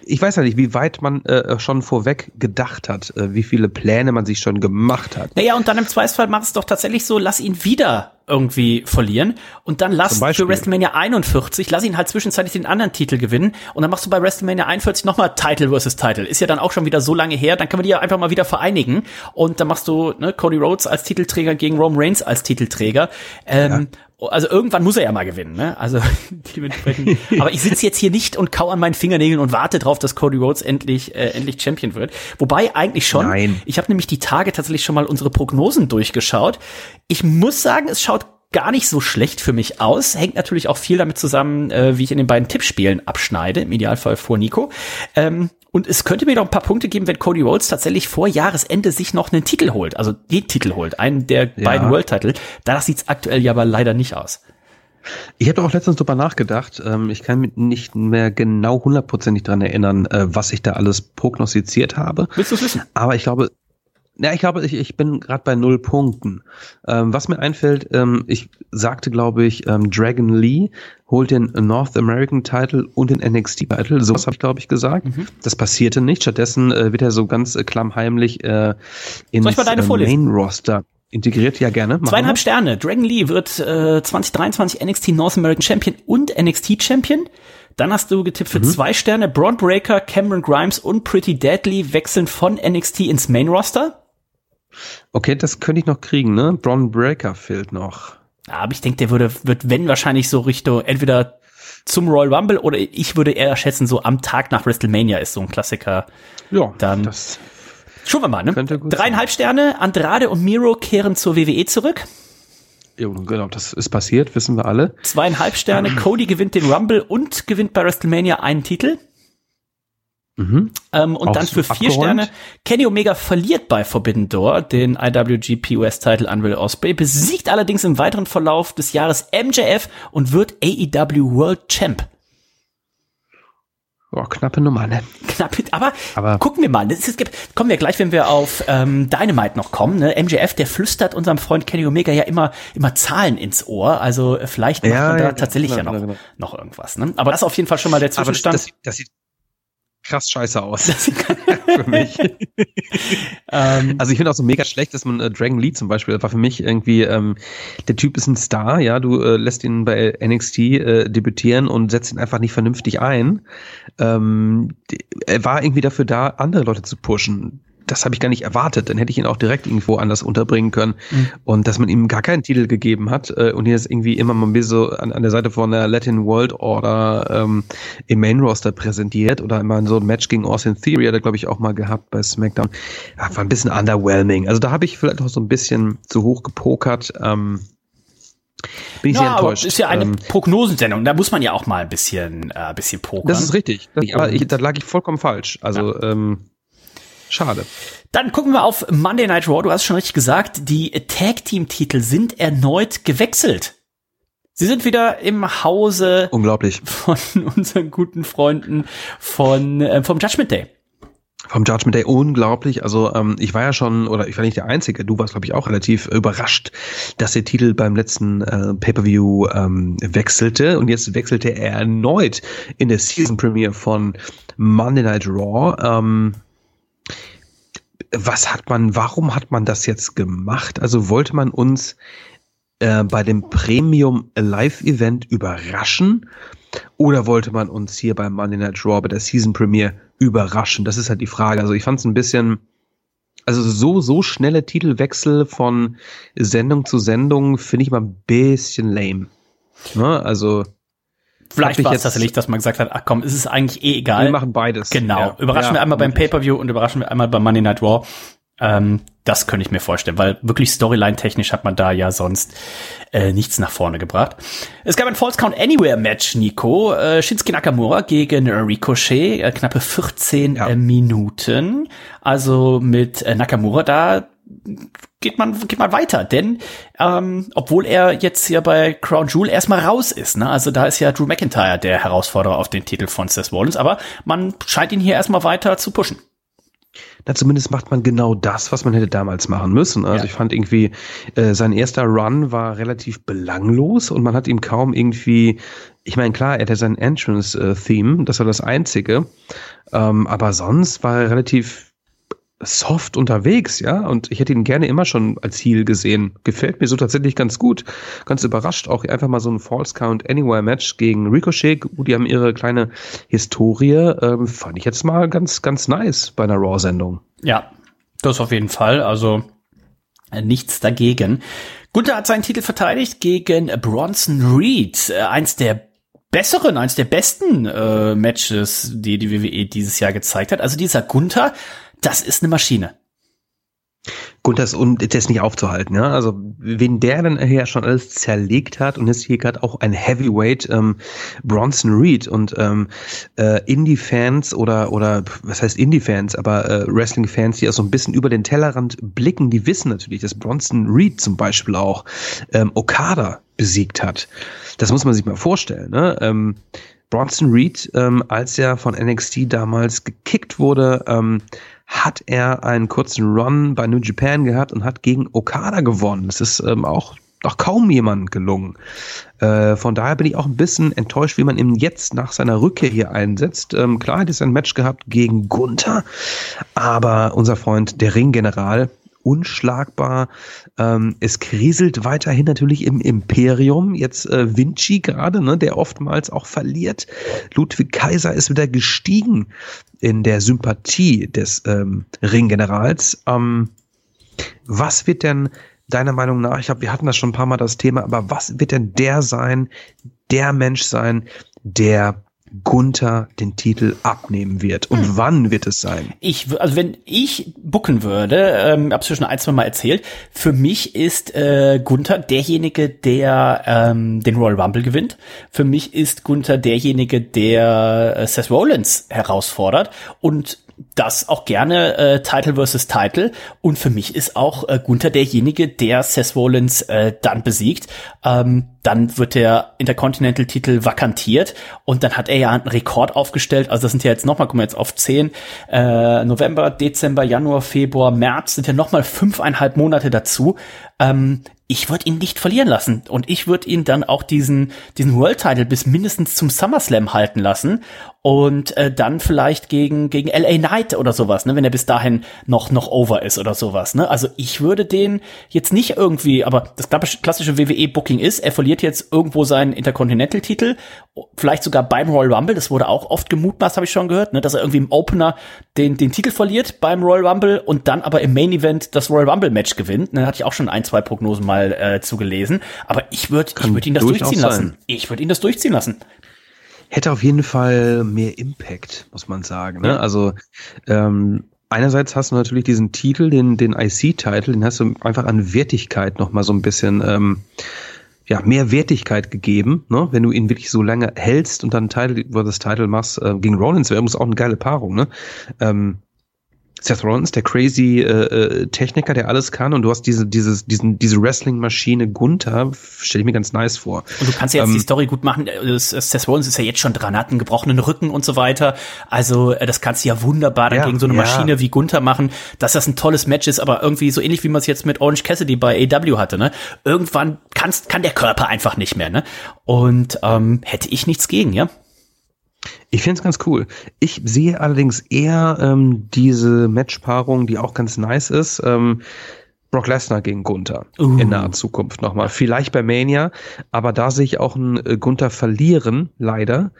ich weiß ja nicht, wie weit man äh, schon vorweg gedacht hat, äh, wie viele Pläne man sich schon gemacht hat. Naja, und dann im Zweifelsfall mach es doch tatsächlich so, lass ihn wieder irgendwie verlieren. Und dann lass für WrestleMania 41, lass ihn halt zwischenzeitlich den anderen Titel gewinnen. Und dann machst du bei WrestleMania 41 nochmal Title versus Title. Ist ja dann auch schon wieder so lange her, dann können wir die ja einfach mal wieder vereinigen. Und dann machst du ne, Cody Rhodes als Titelträger gegen Roman Reigns als Titelträger. Ähm, Also irgendwann muss er ja mal gewinnen, ne? Also (laughs) dementsprechend. (laughs) Aber ich sitze jetzt hier nicht und kau an meinen Fingernägeln und warte drauf, dass Cody Rhodes endlich äh, endlich Champion wird. Wobei eigentlich schon. Nein. Ich habe nämlich die Tage tatsächlich schon mal unsere Prognosen durchgeschaut. Ich muss sagen, es schaut gar nicht so schlecht für mich aus. Hängt natürlich auch viel damit zusammen, äh, wie ich in den beiden Tippspielen abschneide. Im Idealfall vor Nico. Ähm, und es könnte mir noch ein paar Punkte geben, wenn Cody Rhodes tatsächlich vor Jahresende sich noch einen Titel holt. Also den Titel holt, einen der beiden World-Titel. Da sieht's aktuell ja aber leider nicht aus. Ich habe auch letztens drüber nachgedacht. Ähm, ich kann mich nicht mehr genau hundertprozentig dran erinnern, äh, was ich da alles prognostiziert habe. Willst du es wissen? Aber ich glaube, ja, ich glaube, ich, ich bin gerade bei null Punkten. Ähm, was mir einfällt, ähm, ich sagte, glaube ich, ähm, Dragon Lee holt den North American Title und den NXT Title. Sowas habe ich, glaube ich, gesagt. Mhm. Das passierte nicht. Stattdessen äh, wird er so ganz äh, klammheimlich äh, ins äh? Main Roster integriert. Ja, gerne. Machen Zweieinhalb wir. Sterne. Dragon Lee wird äh, 2023 NXT North American Champion und NXT Champion. Dann hast du getippt für zwei Sterne. Braun Breaker, Cameron Grimes und Pretty Deadly wechseln von NXT ins Main Roster. Okay, das könnte ich noch kriegen, ne? Braun Breaker fehlt noch. Aber ich denke, der würde, wird, wenn wahrscheinlich so Richtung entweder zum Royal Rumble oder ich würde eher schätzen, so am Tag nach WrestleMania ist so ein Klassiker. Ja, Dann- das Schauen wir mal, ne? Dreieinhalb Sterne. Andrade und Miro kehren zur WWE zurück. Ja, genau, das ist passiert, wissen wir alle. Zweieinhalb Sterne. (clears throat) Cody gewinnt den Rumble und gewinnt bei WrestleMania einen Titel. Mhm. Ähm, und Auch dann für vier abgeräumt? Sterne. Kenny Omega verliert bei Forbidden Door den IWGP US-Title an Will Ospreay, besiegt allerdings im weiteren Verlauf des Jahres MJF und wird AEW World Champ. Oh, knappe Nummer, ne? Knapp, aber, Aber- gucken wir mal. Das ist, kommen wir gleich, wenn wir auf ähm, Dynamite noch kommen. Ne? MJF, der flüstert unserem Freund Kenny Omega ja immer immer Zahlen ins Ohr. Also äh, vielleicht macht Ja, man da ja, tatsächlich genau, ja noch, genau, genau. noch irgendwas. Ne? Aber das ist auf jeden Fall schon mal der Aber das, Zwischenstand. das, das sieht krass scheiße aus. (laughs) (laughs) für mich. ähm, Also ich finde auch so mega schlecht, dass man äh, Dragon Lee zum Beispiel, das war für mich irgendwie, ähm, der Typ ist ein Star, ja, du äh, lässt ihn bei NXT äh, debütieren und setzt ihn einfach nicht vernünftig ein. Ähm, er war irgendwie dafür da, andere Leute zu pushen. Das habe ich gar nicht erwartet. Dann hätte ich ihn auch direkt irgendwo anders unterbringen können. Und dass man ihm gar keinen Titel gegeben hat äh, und jetzt irgendwie immer mal ein bisschen so an, an der Seite von der Latin World Order ähm, im Main Roster präsentiert oder immer so ein Match gegen Austin Theory hat er, glaube ich, auch mal gehabt bei SmackDown. Ja, war ein bisschen underwhelming. Also da habe ich vielleicht auch so ein bisschen zu hoch gepokert. Ähm, bin ich ja, sehr aber enttäuscht. ist ja eine ähm, Prognosensendung. Da muss man ja auch mal ein bisschen, äh, ein bisschen pokern. das ist richtig. Das, aber ich, da lag ich vollkommen falsch. Also ähm, Schade. Dann gucken wir auf Monday Night Raw. Du hast schon richtig gesagt, die Tag Team Titel sind erneut gewechselt. Sie sind wieder im Hause Unglaublich. von (laughs) unseren guten Freunden von äh, vom Judgment Day. Vom Judgment Day unglaublich. Also ähm, ich war ja schon, oder ich war nicht der Einzige, du warst, glaube ich, auch relativ überrascht, dass der Titel beim letzten äh, Pay-Per-View ähm, wechselte. Und jetzt wechselte er erneut in der Season Premiere von Monday Night Raw. Ähm, was hat man, warum hat man das jetzt gemacht? Also wollte man uns äh, bei dem Premium Live Event überraschen? Oder wollte man uns hier beim Monday Night Raw bei der Season Premiere überraschen? Das ist halt die Frage. Also ich fand es ein bisschen, also so, so schnelle Titelwechsel von Sendung zu Sendung finde ich mal ein bisschen lame. Ne? Also Vielleicht war es tatsächlich, dass man gesagt hat, ach komm, ist es eigentlich eh egal. Wir machen beides. Genau. Ja. Überraschen Ja, wir einmal beim. Pay-Per-View und überraschen wir einmal beim Monday Night Raw. Ähm, das könnte ich mir vorstellen, weil wirklich Storyline-technisch hat man da ja sonst äh, nichts nach vorne gebracht. Es gab ein False Count Anywhere Match, Nico. Äh, Shinsuke Nakamura gegen Ricochet, äh, knappe 14 Ja. äh, Minuten. Also mit äh, Nakamura da geht man geht man weiter, denn ähm, obwohl er jetzt hier bei Crown Jewel erstmal raus ist, ne? Also da ist ja Drew McIntyre der Herausforderer auf den Titel von Seth Rollins, aber man scheint ihn hier erstmal weiter zu pushen. Na, zumindest macht man genau das, was man hätte damals machen müssen. Also Ja. ich fand irgendwie, äh, sein erster Run war relativ belanglos und man hat ihm kaum irgendwie, ich meine, klar, er hatte sein Entrance-Theme, das war das einzige, ähm, aber sonst war er relativ soft unterwegs, ja, und ich hätte ihn gerne immer schon als Heel gesehen. Gefällt mir so tatsächlich ganz gut. Ganz überrascht auch einfach mal so ein False Count Anywhere Match gegen Ricochet. Die haben ihre kleine Historie. Ähm, fand ich jetzt mal ganz, ganz nice bei einer Raw-Sendung. Ja, das auf jeden Fall. Also äh, nichts dagegen. Gunther hat seinen Titel verteidigt gegen Bronson Reed, äh, eins der besseren, eins der besten äh, Matches, die die WWE dieses Jahr gezeigt hat. Also dieser Gunther, das ist eine Maschine. Gut, das und ist nicht aufzuhalten, ja. Also wen der dann hier schon alles zerlegt hat und ist hier gerade auch ein Heavyweight ähm, Bronson Reed und ähm, äh, Indie-Fans oder oder was heißt Indie-Fans, aber äh, Wrestling-Fans, die auch so ein bisschen über den Tellerrand blicken, die wissen natürlich, dass Bronson Reed zum Beispiel auch ähm, Okada besiegt hat. Das muss man sich mal vorstellen, ne? Ähm, Bronson Reed, ähm, als er von NXT damals gekickt wurde, ähm, hat er einen kurzen Run bei New Japan gehabt und hat gegen Okada gewonnen. Das ist ähm, auch noch kaum jemand gelungen. Äh, von daher bin ich auch ein bisschen enttäuscht, wie man ihn jetzt nach seiner Rückkehr hier einsetzt. Ähm, klar, hat es ein Match gehabt gegen Gunther, aber unser Freund, der Ringgeneral, unschlagbar. Ähm, es kriselt weiterhin natürlich im Imperium. Jetzt äh, Vinci gerade, ne, der oftmals auch verliert. Ludwig Kaiser ist wieder gestiegen in der Sympathie des ähm, Ringgenerals. Ähm, was wird denn deiner Meinung nach, ich glaube, wir hatten das schon ein paar Mal das Thema, aber was wird denn der sein, der Mensch sein, der Gunther den Titel abnehmen wird? Und wann wird es sein? Ich, also wenn ich bucken würde, ähm, hab's ja schon ein, zwei Mal erzählt, für mich ist äh, Gunther derjenige, der ähm, den Royal Rumble gewinnt. Für mich ist Gunther derjenige, der äh, Seth Rollins herausfordert und das auch gerne äh, Title versus Title. Und für mich ist auch äh, Gunther derjenige, der Seth Rollins äh, dann besiegt. Ähm, dann wird der Intercontinental-Titel vakantiert und dann hat er ja einen Rekord aufgestellt. Also das sind ja jetzt nochmal, kommen wir jetzt auf 10, äh, November, Dezember, Januar, Februar, März sind ja nochmal fünfeinhalb Monate dazu. Ähm, ich würde ihn nicht verlieren lassen und ich würde ihn dann auch diesen diesen World Title bis mindestens zum SummerSlam halten lassen und äh, dann vielleicht gegen gegen LA Knight oder sowas, ne, wenn er bis dahin noch noch over ist oder sowas, ne? Also ich würde den jetzt nicht irgendwie, aber das klassische- WWE Booking ist, er verliert jetzt irgendwo seinen Intercontinental Titel, vielleicht sogar beim Royal Rumble, das wurde auch oft gemutmaßt, habe ich schon gehört, ne, dass er irgendwie im Opener den den Titel verliert beim Royal Rumble und dann aber im Main Event das Royal Rumble Match gewinnt. Ne, hatte ich auch schon ein, zwei Prognosen mal äh, zugelesen, aber ich würde ich würde ihn das durchziehen lassen. sein. Ich würde ihn das durchziehen lassen. Hätte auf jeden Fall mehr Impact, muss man sagen. Ne? Also ähm, einerseits hast du natürlich diesen Titel, den, den IC-Titel, den hast du einfach an Wertigkeit noch mal so ein bisschen ähm, ja, mehr Wertigkeit gegeben, ne? wenn du ihn wirklich so lange hältst und dann Title versus Title machst äh, gegen Rollins, wäre übrigens auch eine geile Paarung, ne? Ähm, Seth Rollins, der crazy äh, äh, Techniker, der alles kann, und du hast diese, dieses, diesen, diese Wrestling-Maschine Gunther, stelle ich mir ganz nice vor. Und du kannst ja jetzt ähm, die Story gut machen. Seth Rollins ist ja jetzt schon dran, hat einen gebrochenen Rücken und so weiter. Also äh, das kannst du ja wunderbar dann ja, gegen so eine ja. Maschine wie Gunther machen, dass das ein tolles Match ist, aber irgendwie so ähnlich wie man es jetzt mit Orange Cassidy bei AW hatte. Ne? Irgendwann kannst, kann der Körper einfach nicht mehr. Ne? Und ähm, hätte ich nichts gegen, ja. Ich finde es ganz cool. Ich sehe allerdings eher ähm, diese Matchpaarung, die auch ganz nice ist. Ähm, Brock Lesnar gegen Gunther uh. in naher Zukunft nochmal. Vielleicht bei Mania, aber da sehe ich auch einen äh, Gunther verlieren, leider.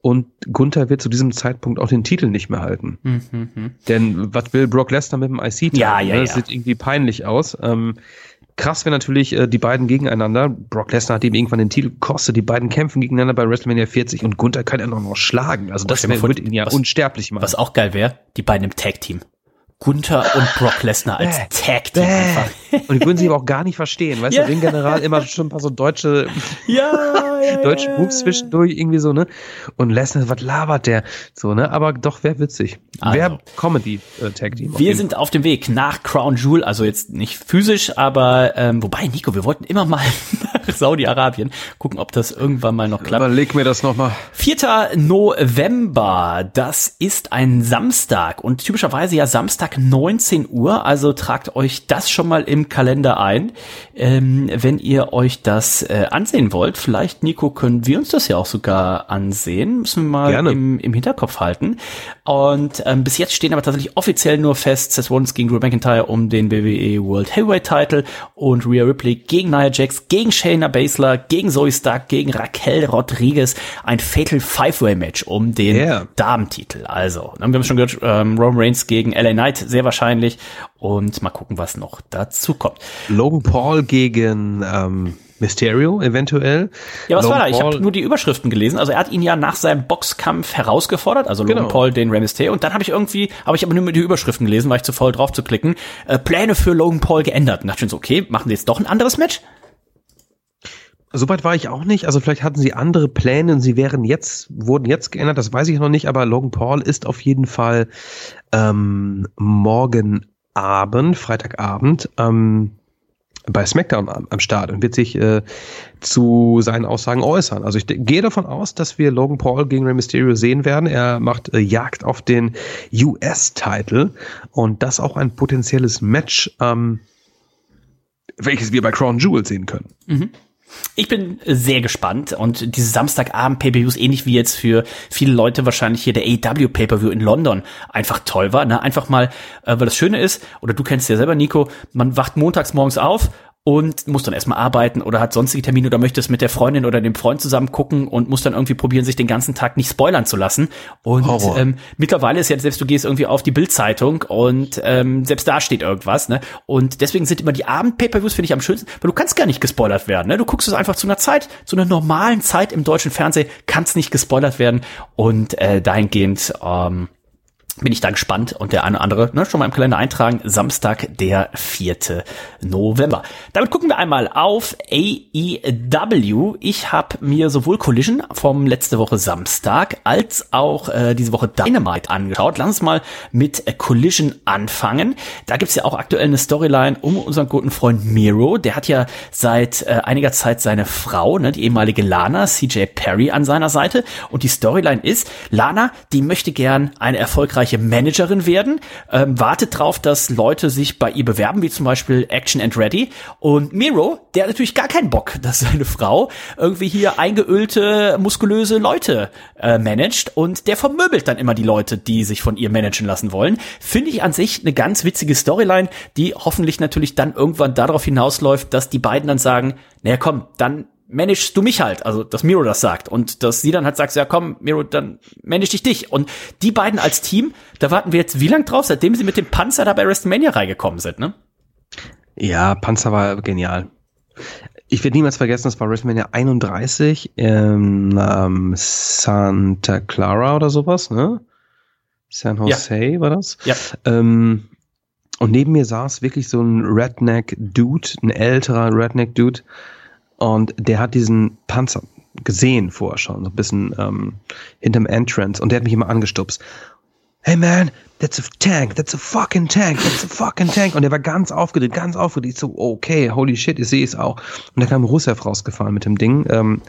Und Gunther wird zu diesem Zeitpunkt auch den Titel nicht mehr halten. Mhm. Denn was will Brock Lesnar mit dem IC-Titel? Ja, ja, ne? ja. Das sieht irgendwie peinlich aus. Ähm, Krass wäre natürlich äh, die beiden gegeneinander. Brock Lesnar hat ihm irgendwann den Titel gekostet. Die beiden kämpfen gegeneinander bei WrestleMania 40 und Gunther kann er noch, noch schlagen. Also das wär, würde ihn ja was, unsterblich machen. Was auch geil wäre, die beiden im Tag-Team. Gunther und Brock Lesnar als Tag Team einfach. Und die würden sich aber auch gar nicht verstehen, weißt du, yeah. Ringgeneral immer schon ein paar so deutsche, ja, ja, (laughs) deutsche Moves zwischendurch irgendwie so, ne? Und Lesnar, was labert der? So, ne? Aber doch, wäre witzig. Also, wäre Comedy äh, Tag Team. Wir sind auf dem Weg nach Crown Jewel, also jetzt nicht physisch, aber ähm, wobei, Nico, wir wollten immer mal (laughs) nach Saudi-Arabien gucken, ob das irgendwann mal noch klappt. Überleg mir das nochmal. 4. November, das ist ein Samstag und typischerweise ja Samstag Samstag 19 Uhr, also tragt euch das schon mal im Kalender ein, ähm, wenn ihr euch das äh, ansehen wollt. Vielleicht, Nico, können wir uns das ja auch sogar ansehen. Müssen wir mal im, im Hinterkopf halten. Und ähm, bis jetzt stehen aber tatsächlich offiziell nur fest Seth Rollins gegen Drew McIntyre um den WWE World Heavyweight Title und Rhea Ripley gegen Nia Jax, gegen Shayna Baszler, gegen Zoe Stark, gegen Raquel Rodriguez. Ein Fatal Five-Way Match um den yeah. Damentitel. Also, wir haben schon gehört, ähm, Roman Reigns gegen LA Knight sehr wahrscheinlich. Und mal gucken, was noch dazu kommt. Logan Paul gegen ähm, Mysterio eventuell. Ja, was Logan war da? Ich habe nur die Überschriften gelesen. Also er hat ihn ja nach seinem Boxkampf herausgefordert, also Logan genau. Paul den Rey Mysterio. Und dann habe ich irgendwie, habe ich aber nur die Überschriften gelesen, war ich zu voll drauf zu klicken. Äh, Pläne für Logan Paul geändert. Und dachte schon so, okay, machen die jetzt doch ein anderes Match? Soweit war ich auch nicht. Also vielleicht hatten sie andere Pläne und sie wären jetzt, wurden jetzt geändert, das weiß ich noch nicht, aber Logan Paul ist auf jeden Fall ähm, morgen Abend, Freitagabend, ähm, bei SmackDown am, am Start und wird sich äh, zu seinen Aussagen äußern. Also ich gehe davon aus, dass wir Logan Paul gegen Rey Mysterio sehen werden. Er macht äh, Jagd auf den US-Title und das auch ein potenzielles Match, ähm, welches wir bei Crown Jewel sehen können. Mhm. Ich bin sehr gespannt und diese Samstagabend Pay-per-Views ähnlich wie jetzt für viele Leute wahrscheinlich hier der AEW Pay-per-View in London einfach toll war, ne? Einfach mal, äh, weil das Schöne ist, oder du kennst ja selber Nico, man wacht montags morgens auf und muss dann erstmal arbeiten oder hat sonstige Termine oder möchte es mit der Freundin oder dem Freund zusammen gucken und muss dann irgendwie probieren, sich den ganzen Tag nicht spoilern zu lassen. Und ähm, mittlerweile ist ja selbst, du gehst irgendwie auf die Bildzeitung und ähm, selbst da steht irgendwas. Ne? Und deswegen sind immer die Abend-Pay-Per-Views, finde ich, am schönsten, weil du kannst gar nicht gespoilert werden. Ne? Du guckst es einfach zu einer Zeit, zu einer normalen Zeit im deutschen Fernsehen, kannst nicht gespoilert werden. Und äh, dahingehend ähm, bin ich da gespannt und der eine oder andere ne, schon mal im Kalender eintragen. Samstag, der 4. November. Damit gucken wir einmal auf AEW. Ich habe mir sowohl Collision vom letzte Woche Samstag als auch äh, diese Woche Dynamite angeschaut. Lass uns mal mit Collision anfangen. Da gibt's ja auch aktuell eine Storyline um unseren guten Freund Miro. Der hat ja seit äh, einiger Zeit seine Frau, ne, die ehemalige Lana, CJ Perry, an seiner Seite. Und die Storyline ist, Lana, die möchte gern eine erfolgreiche erfolgreiche Managerin werden, ähm, wartet drauf, dass Leute sich bei ihr bewerben, wie zum Beispiel Action and Ready. Und Miro, der hat natürlich gar keinen Bock, (laughs) dass seine Frau irgendwie hier eingeölte, muskulöse Leute äh, managt und der vermöbelt dann immer die Leute, die sich von ihr managen lassen wollen. Finde ich an sich eine ganz witzige Storyline, die hoffentlich natürlich dann irgendwann darauf hinausläuft, dass die beiden dann sagen, naja komm, dann managst du mich halt, also dass Miro das sagt und dass sie dann halt sagt, ja komm, Miro, dann manage ich dich. Und die beiden als Team, da warten wir jetzt wie lang drauf, seitdem sie mit dem Panzer da bei WrestleMania reingekommen sind, ne? Ja, Panzer war genial. Ich werde niemals vergessen, das war WrestleMania 31 in ähm, Santa Clara oder sowas, ne? San Jose ja. war das? Ja. Ähm, und neben mir saß wirklich so ein Redneck-Dude, ein älterer Redneck-Dude, und der hat diesen Panzer gesehen vorher schon, so ein bisschen ähm, hinterm Entrance. Und der hat mich immer angestupst. hey man, that's a tank, that's a fucking tank, that's a fucking tank. Und er war ganz aufgedreht, ganz aufgedreht. Ich so, okay, holy shit, ich sehe es auch. Und da kam Rusev rausgefahren mit dem Ding. Ähm,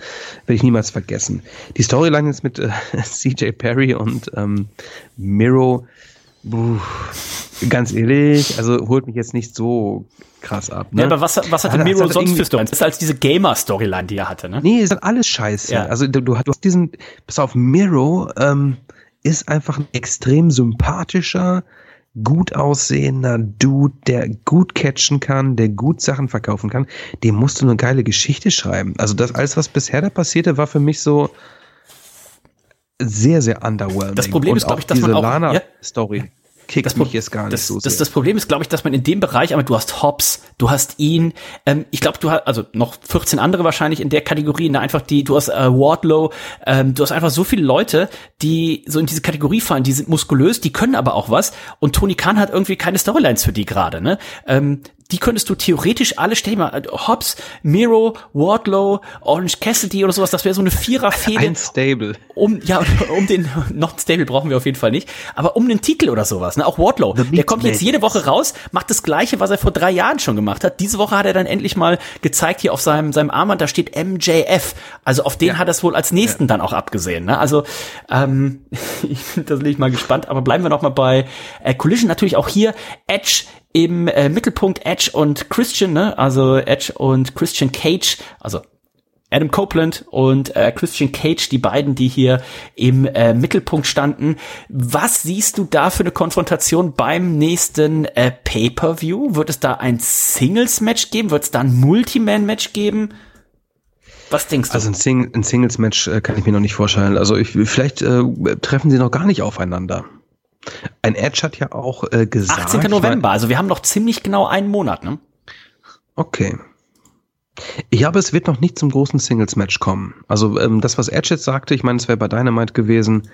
Werde ich niemals vergessen. Die Storyline ist mit äh, (laughs) CJ Perry und ähm, Miro. Puh, ganz ehrlich, also holt mich jetzt nicht so krass ab. Ne? Ja, aber was, was hatte Hat- Miro hat sonst für Storylines? Das ist als diese Gamer-Storyline, die er hatte, ne? Nee, ist halt alles scheiße. Ja. Also du, du hast diesen, pass auf, Miro ähm, ist einfach ein extrem sympathischer, gut aussehender Dude, der gut catchen kann, der gut Sachen verkaufen kann. Dem musst du eine geile Geschichte schreiben. Also das alles, was bisher da passierte, war für mich so sehr, sehr underwhelming. Das Problem Und ist, glaub auch ich, dass man auch- Lana ja? Kickt Das mich jetzt gar nicht das, so das, sehr. das Problem ist, glaube ich, dass man in dem Bereich, aber du hast Hobbs, du hast ihn, ähm, ich glaube, du hast, also noch 14 andere wahrscheinlich in der Kategorie, ne, einfach die, du hast äh, Wardlow, ähm, du hast einfach so viele Leute, die so in diese Kategorie fallen, die sind muskulös, die können aber auch was und Tony Khan hat irgendwie keine Storylines für die gerade, ne? Ähm, die könntest du theoretisch alle stellen. Mal, äh, Hobbs, Miro, Wardlow, Orange Cassidy oder sowas, das wäre so eine Vierer-Fehde ein Stable. um ja (laughs) um den noch ein Stable brauchen wir auf jeden Fall nicht, aber um einen Titel oder sowas, ne? Auch Wardlow, The der kommt jetzt jede Woche raus, macht das gleiche, was er vor drei Jahren schon gemacht hat. Diese Woche hat er dann endlich mal gezeigt hier auf seinem seinem Armband, da steht MJF, also auf den hat er es wohl als nächsten dann auch abgesehen, ne? Also ähm, (laughs) ich bin tatsächlich mal gespannt, aber bleiben wir noch mal bei äh, Collision natürlich auch hier Edge im äh, Mittelpunkt Edge und Christian, ne? Also Edge und Christian Cage, also Adam Copeland und äh, Christian Cage, die beiden, die hier im äh, Mittelpunkt standen. Was siehst du da für eine Konfrontation beim nächsten äh, Pay-per-View? Wird es da ein Singles-Match geben? Wird es da ein Multiman-Match geben? Was denkst du? Also ein, Sing ein Singles-Match äh, kann ich mir noch nicht vorstellen. Also ich, vielleicht äh, treffen sie noch gar nicht aufeinander. Ein Edge hat ja auch äh, gesagt. 18. ich November, also wir haben noch ziemlich genau einen Monat, ne? Okay. Ich glaube, es wird noch nicht zum großen Singles-Match kommen. Also ähm, das, was Edge jetzt sagte, ich meine, es wäre bei Dynamite gewesen,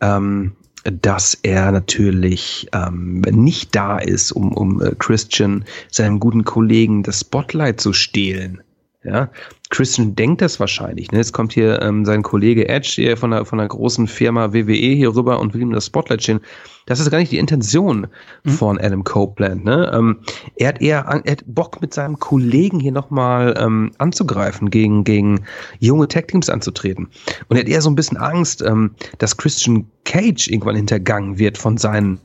ähm, dass er natürlich ähm, nicht da ist, um, um äh, Christian, seinem guten Kollegen, das Spotlight zu stehlen. Ja, Christian denkt das wahrscheinlich. Ne? Jetzt kommt hier ähm, sein Kollege Edge hier von der, von der großen Firma WWE hier rüber und will ihm das Spotlight stehen. Das ist gar nicht die Intention von Adam Copeland. Ne? Ähm, er hat eher an- er hat Bock mit seinem Kollegen hier nochmal ähm, anzugreifen, gegen, gegen junge Tag-Teams anzutreten. Und er hat eher so ein bisschen Angst, ähm, dass Christian Cage irgendwann hintergangen wird von seinen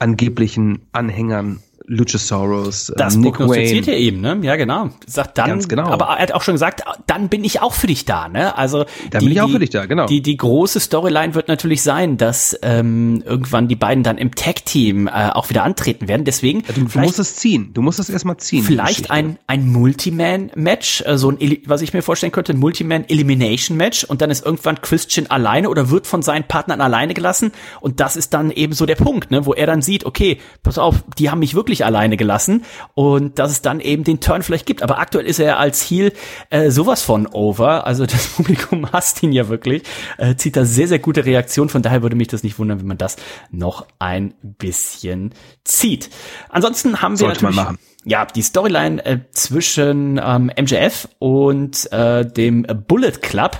angeblichen Anhängern Luchasaurus, Das ähm, Nick prognostiziert Wayne. er eben, ne? Ja, genau. Sagt dann, Ganz genau. aber er hat auch schon gesagt, dann bin ich auch für dich da, ne? Also Dann bin ich auch für dich da, genau. Die, die große Storyline wird natürlich sein, dass ähm, irgendwann die beiden dann im Tag-Team äh, auch wieder antreten werden. Deswegen Du, du musst es ziehen. Du musst es erstmal ziehen. die vielleicht ein, ein Multiman-Match, äh, so ein, was ich mir vorstellen könnte, ein Multiman-Elimination-Match und dann ist irgendwann Christian alleine oder wird von seinen Partnern alleine gelassen und das ist dann eben so der Punkt, ne, wo er dann sieht, okay, pass auf, die haben mich wirklich alleine gelassen und dass es dann eben den Turn vielleicht gibt. Aber aktuell ist er als Heel äh, sowas von over, also das (laughs) Publikum hasst ihn ja wirklich, äh, zieht da sehr, sehr gute Reaktion, von daher würde mich das nicht wundern, wenn man das noch ein bisschen zieht. Ansonsten haben wir Sollte man natürlich machen. ja, die Storyline äh, zwischen ähm, MJF und äh, dem Bullet Club.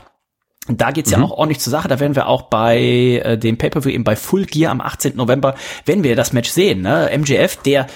Da geht's Mhm. ja auch ordentlich zur Sache. Da werden wir auch bei äh, dem Pay-Per-View eben bei Full Gear am 18. November, werden wir das Match sehen. Ne? MJF, der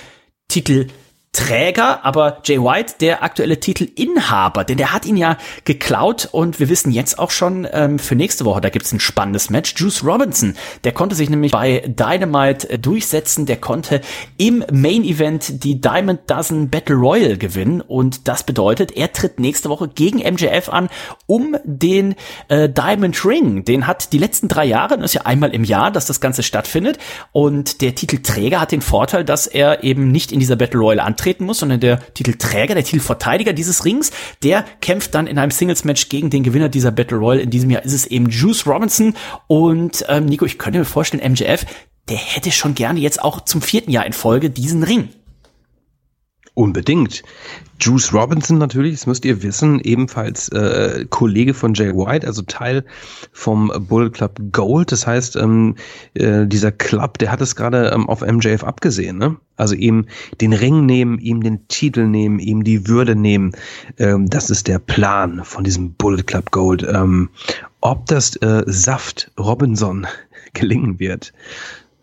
Titel Träger, aber Jay White der aktuelle Titelinhaber, denn der hat ihn ja geklaut und wir wissen jetzt auch schon ähm, für nächste Woche, da gibt's ein spannendes Match. Juice Robinson, der konnte sich nämlich bei Dynamite äh, durchsetzen, der konnte im Main Event die Diamond Dozen Battle Royal gewinnen und das bedeutet, er tritt nächste Woche gegen MJF an, um den äh, Diamond Ring. Den hat die letzten drei Jahre, das ist ja einmal im Jahr, dass das Ganze stattfindet und der Titelträger hat den Vorteil, dass er eben nicht in dieser Battle Royal antreten muss, sondern der Titelträger, der Titelverteidiger dieses Rings, der kämpft dann in einem Singles-Match gegen den Gewinner dieser Battle Royal. In diesem Jahr ist es eben Juice Robinson und ähm, Nico, ich könnte mir vorstellen, MJF, der hätte schon gerne jetzt auch zum vierten Jahr in Folge diesen Ring. Unbedingt. Juice Robinson natürlich, das müsst ihr wissen, ebenfalls äh, Kollege von Jay White, also Teil vom Bullet Club Gold. Das heißt, ähm, äh, dieser Club, der hat es gerade ähm, auf MJF abgesehen. Ne? Also ihm den Ring nehmen, ihm den Titel nehmen, ihm die Würde nehmen. Ähm, das ist der Plan von diesem Bullet Club Gold. Ähm, ob das äh, Saft Robinson (laughs) gelingen wird,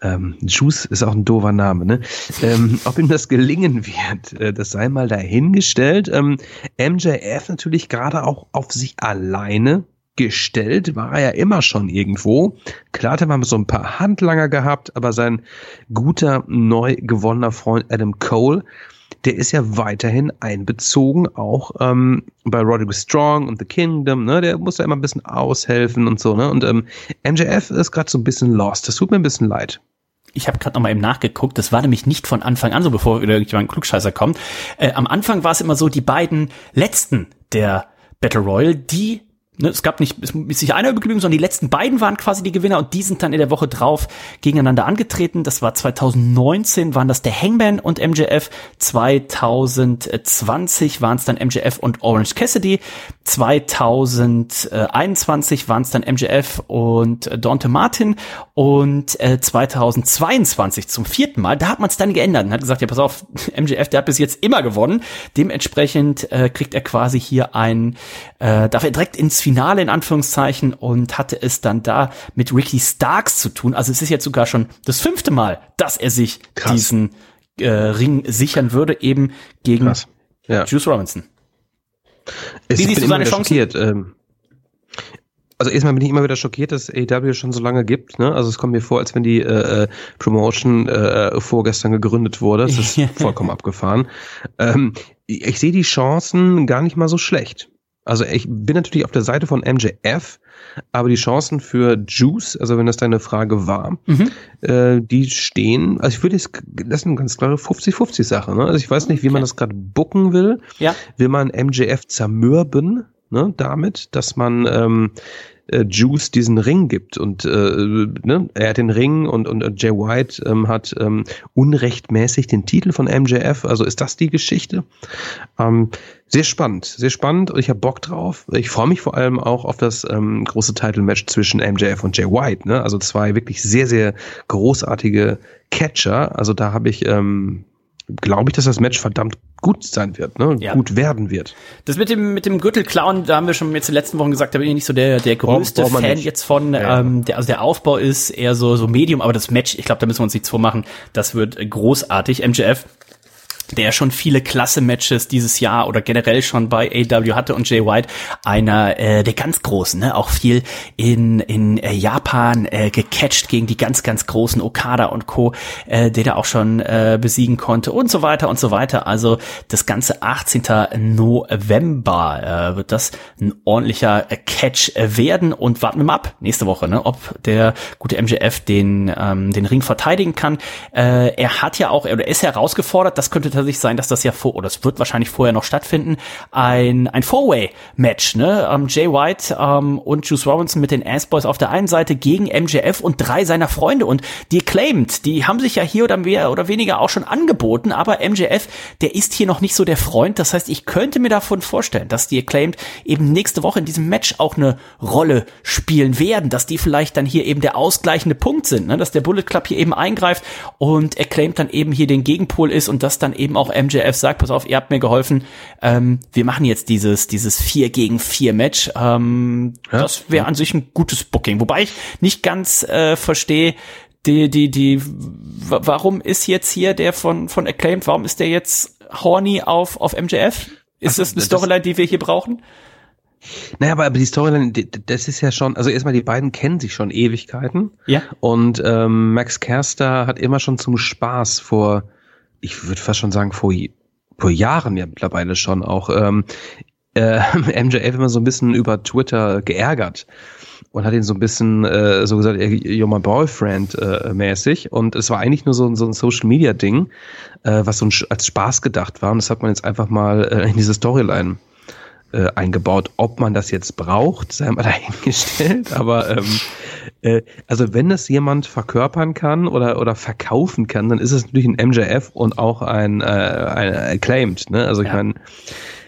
ähm, Juice ist auch ein doofer Name, ne? Ähm, (laughs) ob ihm das gelingen wird, äh, das sei mal dahingestellt. Ähm, MJF natürlich gerade auch auf sich alleine gestellt, war er ja immer schon irgendwo. Klar hat er mal so ein paar Handlanger gehabt, aber sein guter, neu gewonnener Freund Adam Cole, der ist ja weiterhin einbezogen, auch ähm, bei Roderick Strong und The Kingdom, ne? Der muss ja immer ein bisschen aushelfen und so, ne? Und ähm, MJF ist gerade so ein bisschen lost. Das tut mir ein bisschen leid ich habe gerade noch mal eben nachgeguckt, das war nämlich nicht von Anfang an so, bevor wieder irgendjemand Klugscheißer kommt. Äh, am Anfang war es immer so, die beiden letzten der Battle Royal, die Ne, es gab nicht, es ist nicht einer geblieben, sondern die letzten beiden waren quasi die Gewinner und die sind dann in der Woche drauf gegeneinander angetreten. Das war 2019 waren das der Hangman und MJF, 2020 waren es dann MJF und Orange Cassidy, 2021 waren es dann MJF und Dante Martin und äh, 2022 zum vierten Mal, da hat man es dann geändert und hat gesagt, ja pass auf, (laughs) MJF, der hat bis jetzt immer gewonnen. Dementsprechend äh, kriegt er quasi hier ein, äh, darf er direkt ins Finale in Anführungszeichen und hatte es dann da mit Ricky Starks zu tun. Also es ist jetzt sogar schon das fünfte Mal, dass er sich Krass. diesen äh, Ring sichern würde, eben gegen ja. Juice Robinson. Wie siehst du seine Chancen? Ähm, also erstmal bin ich immer wieder schockiert, dass AEW schon so lange gibt. Ne? Also es kommt mir vor, als wenn die äh, äh Promotion äh, vorgestern gegründet wurde. Das ist (laughs) vollkommen abgefahren. Ähm, ich sehe die Chancen gar nicht mal so schlecht. Also ich bin natürlich auf der Seite von MJF, aber die Chancen für Juice, also wenn das deine Frage war, mhm. äh, die stehen, also ich würde jetzt, das ist eine ganz klare 50-50-Sache. Ne? Also ich weiß nicht, wie okay. man das gerade bucken will. Ja. Will man MJF zermürben, ne, damit, dass man ähm, äh, Juice diesen Ring gibt. Und äh, ne, er hat den Ring und, und äh, Jay White ähm, hat ähm, unrechtmäßig den Titel von MJF. Also ist das die Geschichte? Ähm, sehr spannend, sehr spannend und ich habe Bock drauf. Ich freue mich vor allem auch auf das ähm, große Title-Match zwischen MJF und Jay White. Ne? Also zwei wirklich sehr, sehr großartige Catcher. Also da habe ich ähm, glaube ich, dass das Match verdammt gut sein wird, ne? Ja. gut werden wird. Das mit dem mit dem Gürtelklauen, da haben wir schon jetzt in den letzten Wochen gesagt, da bin ich nicht so der der größte Fan nicht. jetzt von. Ja. Ähm, der, also der Aufbau ist eher so so Medium, aber das Match, ich glaube, da müssen wir uns nichts vormachen. Das wird großartig. MJF der schon viele Klasse-Matches dieses Jahr oder generell schon bei AW hatte und Jay White einer äh, der ganz großen, ne? auch viel in in äh, Japan äh, gecatcht gegen die ganz ganz großen Okada und Co, äh, der da auch schon äh, besiegen konnte und so weiter und so weiter. Also das ganze 18. November äh, wird das ein ordentlicher äh, Catch äh, werden und warten wir mal ab nächste Woche, ne? ob der gute MJF den ähm, den Ring verteidigen kann. Äh, er hat ja auch, er ist herausgefordert, das könnte tatsächlich sein, dass das ja vor, oder es wird wahrscheinlich vorher noch stattfinden, ein, ein Four-Way-Match, ne? Ähm, Jay White ähm, und Juice Robinson mit den Ass-Boys auf der einen Seite gegen MJF und drei seiner Freunde und die Acclaimed, die haben sich ja hier oder mehr oder weniger auch schon angeboten, aber MJF, der ist hier noch nicht so der Freund, das heißt, ich könnte mir davon vorstellen, dass die Acclaimed eben nächste Woche in diesem Match auch eine Rolle spielen werden, dass die vielleicht dann hier eben der ausgleichende Punkt sind, ne? dass der Bullet Club hier eben eingreift und Acclaimed dann eben hier den Gegenpol ist und das dann eben eben auch MJF sagt, pass auf, ihr habt mir geholfen, ähm, wir machen jetzt dieses, dieses 4 gegen 4 Match. Ähm, ja, das wäre an sich ein gutes Booking. Wobei ich nicht ganz äh, verstehe, die, die, die, warum ist jetzt hier der von, von Acclaimed, warum ist der jetzt horny auf, auf MJF? Ist Ach, das eine Storyline, die wir hier brauchen? Naja, aber, aber die Storyline, das ist ja schon, also erstmal die beiden kennen sich schon Ewigkeiten. Ja. Und ähm, Max Kerster hat immer schon zum Spaß vor ich würde fast schon sagen, vor, vor Jahren ja mittlerweile schon auch ähm, äh, (laughs) MJF immer so ein bisschen über Twitter geärgert und hat ihn so ein bisschen äh, so gesagt, you're my boyfriend äh, mäßig. Und es war eigentlich nur so, so ein Social Media Ding, äh, was so ein, als Spaß gedacht war. Und das hat man jetzt einfach mal äh, in diese Storyline äh, eingebaut. Ob man das jetzt braucht, sei mal (laughs) dahingestellt. Aber ähm, äh, also wenn das jemand verkörpern kann oder oder verkaufen kann, dann ist es natürlich ein MJF und auch ein, äh, ein Acclaimed. Ne? Also ich ja. meine,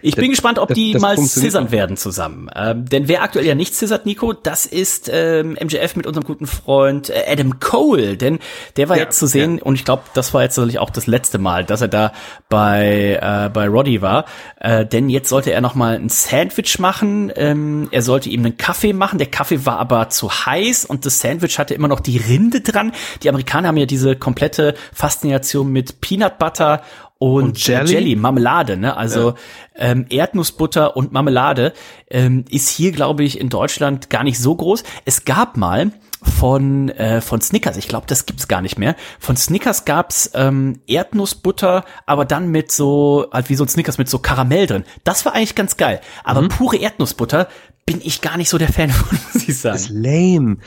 Ich bin Das- gespannt, ob das- die das mal auch. werden zusammen. Ähm, denn wer aktuell ja nicht scissert, Nico, das ist ähm, MJF mit unserem guten Freund äh, Adam Cole. Denn der war Ja, jetzt zu sehen und ich glaube, das war jetzt natürlich auch das letzte Mal, dass er da bei, äh, bei Roddy war. Äh, denn jetzt sollte er noch mal ein Sandwich machen. Ähm, er sollte ihm einen Kaffee machen. Der Kaffee war aber zu heiß und das Sandwich hatte immer noch die Rinde dran. Die Amerikaner haben ja diese komplette Faszination mit Peanut Butter und, Und Jelly? Jelly, Marmelade, ne? Also ähm, Erdnussbutter und Marmelade ähm, ist hier, glaube ich, in Deutschland gar nicht so groß. Es gab mal von äh, von Snickers, ich glaube, das gibt's gar nicht mehr. Von Snickers gab's ähm, Erdnussbutter, aber dann mit so halt wie so ein Snickers mit so Karamell drin. Das war eigentlich ganz geil. Aber pure Erdnussbutter bin ich gar nicht so der Fan (laughs) von, muss ich Das ist sagen. lame.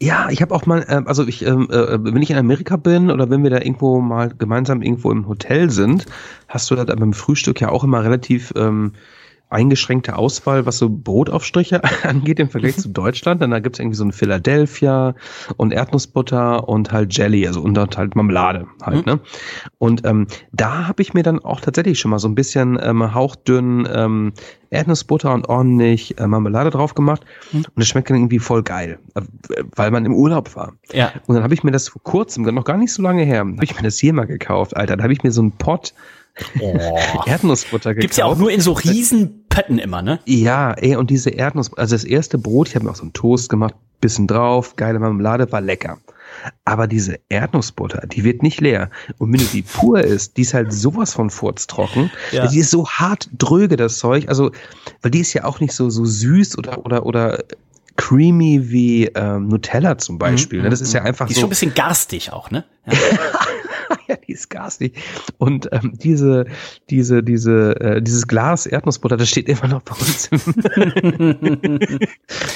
Ja, ich habe auch mal, ähm, also ich, ähm, äh, wenn ich in Amerika bin oder wenn wir da irgendwo mal gemeinsam irgendwo im Hotel sind, hast du da beim Frühstück ja auch immer relativ ähm, eingeschränkte Auswahl, was so Brotaufstriche (laughs) angeht im Vergleich zu Deutschland. Dann da gibt's irgendwie so ein Philadelphia und Erdnussbutter und halt Jelly, also und halt Marmelade halt, ne? Und ähm, da habe ich mir dann auch tatsächlich schon mal so ein bisschen ähm, hauchdünn ähm, Erdnussbutter und ordentlich äh, Marmelade drauf gemacht. Und es schmeckt dann irgendwie voll geil, äh, weil man im Urlaub war. Ja. Und dann habe ich mir das vor kurzem, noch gar nicht so lange her, habe ich mir das hier mal gekauft, Alter. Da habe ich mir so einen Pot (laughs) Erdnussbutter gekauft. Gibt's ja auch nur in so riesen Pötten immer, ne? Ja, ey, und diese Erdnuss, also das erste Brot, ich habe mir auch so einen Toast gemacht, bisschen drauf, geile Marmelade, war lecker. Aber diese Erdnussbutter, die wird nicht leer. Und wenn du die pur isst, die ist halt sowas von furztrocken. Ja. Die ist so hart dröge, das Zeug. Also, weil die ist ja auch nicht so, so süß oder, oder, oder creamy wie ähm, Nutella zum Beispiel. ne? Das ist ja einfach Mhm, Die ist so. schon ein bisschen garstig auch, ne? (laughs) ja, (laughs) die ist garstig. Und ähm, diese, diese, diese, äh, dieses Glas Erdnussbutter, das steht immer noch bei uns im (laughs)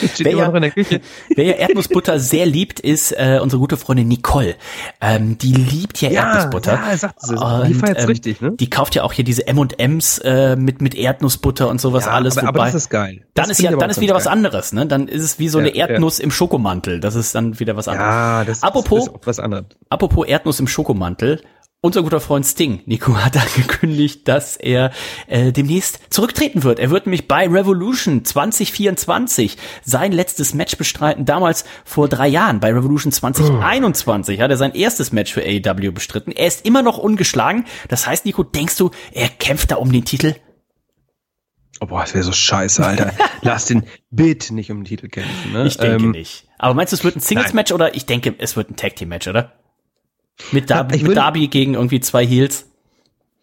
das steht Wer immer ja- noch in der Küche. (laughs) Wer ja Erdnussbutter sehr liebt, ist äh, unsere gute Freundin Nicole. Ähm, die liebt ja, Ja, Erdnussbutter. ja, sagt sie. Die feiert's richtig, ne? Die kauft ja auch hier diese M&M's äh, mit mit Erdnussbutter und sowas Ja, alles. aber, aber wobei das ist geil. dann Das ist ja aber dann ist wieder ganz was geil. anderes, ne? Dann ist es wie so eine Ja, ja. Erdnuss im Schokomantel. Das ist dann wieder was anderes. Ja, das Apropos- ist auch was anderes. Apropos Erdnuss im Schokomantel. Unser guter Freund Sting, Nico, hat angekündigt, dass er äh, demnächst zurücktreten wird. Er wird nämlich bei Revolution 2024 sein letztes Match bestreiten. Damals vor drei Jahren bei Revolution 2021 hat er sein erstes Match für AEW bestritten. Er ist immer noch ungeschlagen. Das heißt, Nico, denkst du, er kämpft da um den Titel? Oh, boah, das wäre so scheiße, Alter. (laughs) Lass den bitte nicht um den Titel kämpfen. Ne? Ich denke Ähm, nicht. Aber meinst du, es wird ein Singles-Match oder ich denke, es wird ein Tag-Team-Match, oder? Mit, Darby, ich mit Darby gegen irgendwie zwei Heels.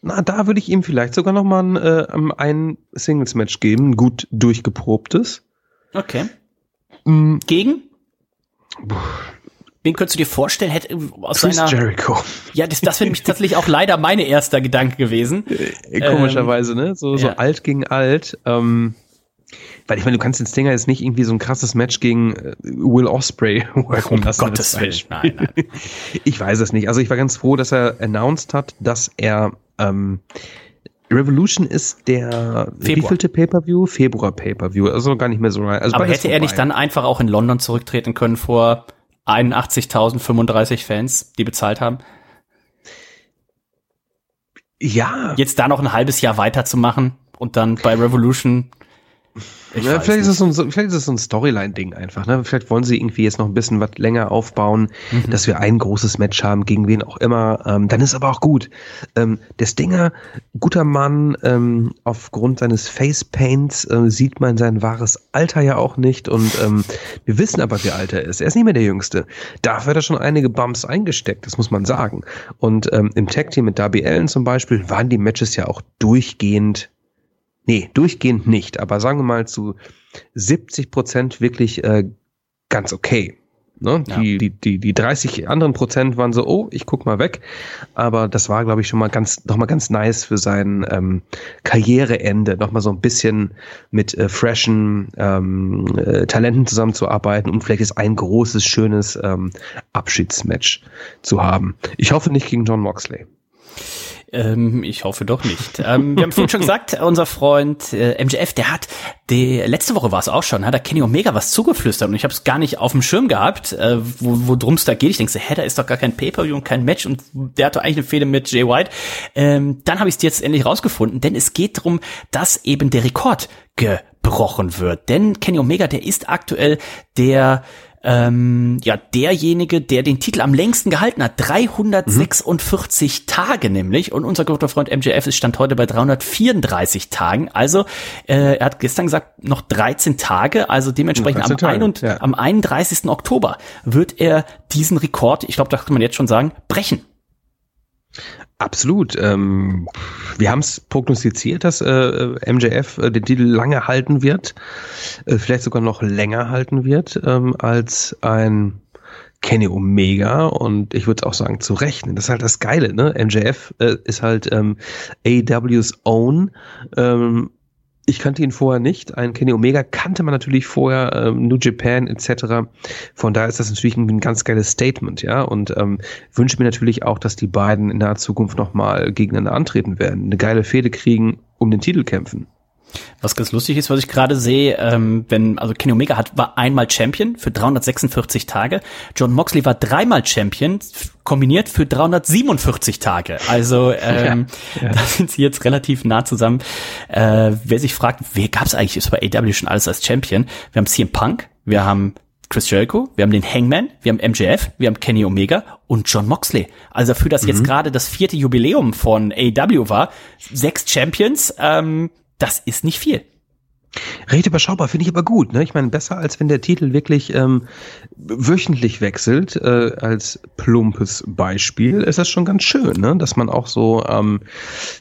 Na, da würde ich ihm vielleicht sogar noch mal ein, äh, ein Singles-Match geben, ein gut durchgeprobtes. Okay. Mm, Gegen? Wen könntest du dir vorstellen, hätte aus Chris seiner. Jericho. Ja, das, das wäre nämlich tatsächlich auch leider mein erster Gedanke gewesen. Äh, Komischerweise, ne? So, so ja. alt gegen alt. Ähm, weil ich meine, du kannst den Stinger jetzt nicht irgendwie so ein krasses Match gegen äh, Will Osprey (laughs) Um lassen. Gottes Das Willen. Nein, nein. (laughs) Ich weiß es nicht. Also ich war ganz froh, dass er announced hat, dass er ähm, Revolution ist der wievielte Pay-Per-View? Februar Pay-Per-View. Also gar nicht mehr so rein. Also Aber hätte er nicht dann einfach auch in London zurücktreten können vor 81.035 Fans, die bezahlt haben? Ja, Jetzt da noch ein halbes Jahr weiterzumachen und dann bei Revolution. Ja vielleicht, ist es so ein, vielleicht ist es so ein Storyline-Ding einfach. Ne? Vielleicht wollen sie irgendwie jetzt noch ein bisschen was länger aufbauen, Mhm. dass wir ein großes Match haben, gegen wen auch immer. Ähm, dann ist aber auch gut. Ähm, der Stinger, guter Mann, ähm, aufgrund seines Face-Paints äh, sieht man sein wahres Alter ja auch nicht. Und ähm, wir wissen aber, wie alt er ist. Er ist nicht mehr der Jüngste. Dafür hat er schon einige Bumps eingesteckt, das muss man sagen. Und ähm, im Tag-Team mit Darby Allen zum Beispiel waren die Matches ja auch durchgehend Nee, durchgehend nicht, aber sagen wir mal zu 70 Prozent wirklich äh, ganz okay. Ne? Ja. Die, die, die, die 30 anderen Prozent waren so, oh, ich guck mal weg. Aber das war, glaube ich, schon mal ganz, noch mal ganz nice für sein ähm, Karriereende, noch mal so ein bisschen mit äh, freshen ähm, äh, Talenten zusammenzuarbeiten und vielleicht ist ein großes, schönes ähm, Abschiedsmatch zu haben. Ich hoffe nicht gegen John Moxley. Ähm, ich hoffe doch nicht. ähm, wir haben vorhin schon gesagt, unser Freund äh, MJF, der hat, die, letzte Woche war es auch schon, hat er Kenny Omega was zugeflüstert und ich habe es gar nicht auf dem Schirm gehabt, äh, wo, wo drum es da geht. Ich denke so, hä, da ist doch gar kein Pay-Per-View und kein Match und der hat doch eigentlich eine Fehde mit Jay White. Ähm, dann habe ich es jetzt endlich rausgefunden, denn es geht darum, dass eben der Rekord gebrochen wird. Denn Kenny Omega, der ist aktuell der ähm, ja, derjenige, der den Titel am längsten gehalten hat. 346 mhm. Tage nämlich. Und unser guter Freund MJF ist stand heute bei 334 Tagen. Also, äh, er hat gestern gesagt, noch 13 Tage. Also dementsprechend am, Tage, ein, ja. am 31. Oktober wird er diesen Rekord, ich glaube, da kann man jetzt schon sagen, brechen. Absolut. Ähm, wir haben es prognostiziert, dass äh, MJF äh, den Titel lange halten wird, äh, vielleicht sogar noch länger halten wird ähm, als ein Kenny Omega und ich würde auch sagen zu rechnen. Das ist halt das Geile, ne? MJF äh, ist halt ähm, AW's Own ähm, ich kannte ihn vorher nicht. Ein Kenny Omega kannte man natürlich vorher, ähm, New Japan etc. Von daher ist das natürlich ein, ein ganz geiles Statement, ja. Und ähm, wünsche mir natürlich auch, dass die beiden in naher Zukunft nochmal gegeneinander antreten werden, eine geile Fehde kriegen, um den Titel kämpfen. Was ganz lustig ist, was ich gerade sehe, ähm, wenn, also Kenny Omega hat, war einmal Champion für 346 Tage. John Moxley war dreimal Champion, kombiniert für 347 Tage. Also (laughs) ähm, ja, ja. da sind sie jetzt relativ nah zusammen. Äh, wer sich fragt, wer gab es eigentlich ist bei AW schon alles als Champion? Wir haben CM Punk, wir haben Chris Jericho, wir haben den Hangman, wir haben MJF, wir haben Kenny Omega und John Moxley. Also dafür, dass mhm. jetzt gerade das vierte Jubiläum von AW war, sechs Champions, ähm, das ist nicht viel. Recht überschaubar, finde ich aber gut. Ne? Ich meine, besser als wenn der Titel wirklich ähm, wöchentlich wechselt, äh, als plumpes Beispiel, ist das schon ganz schön, ne? dass man auch so ähm,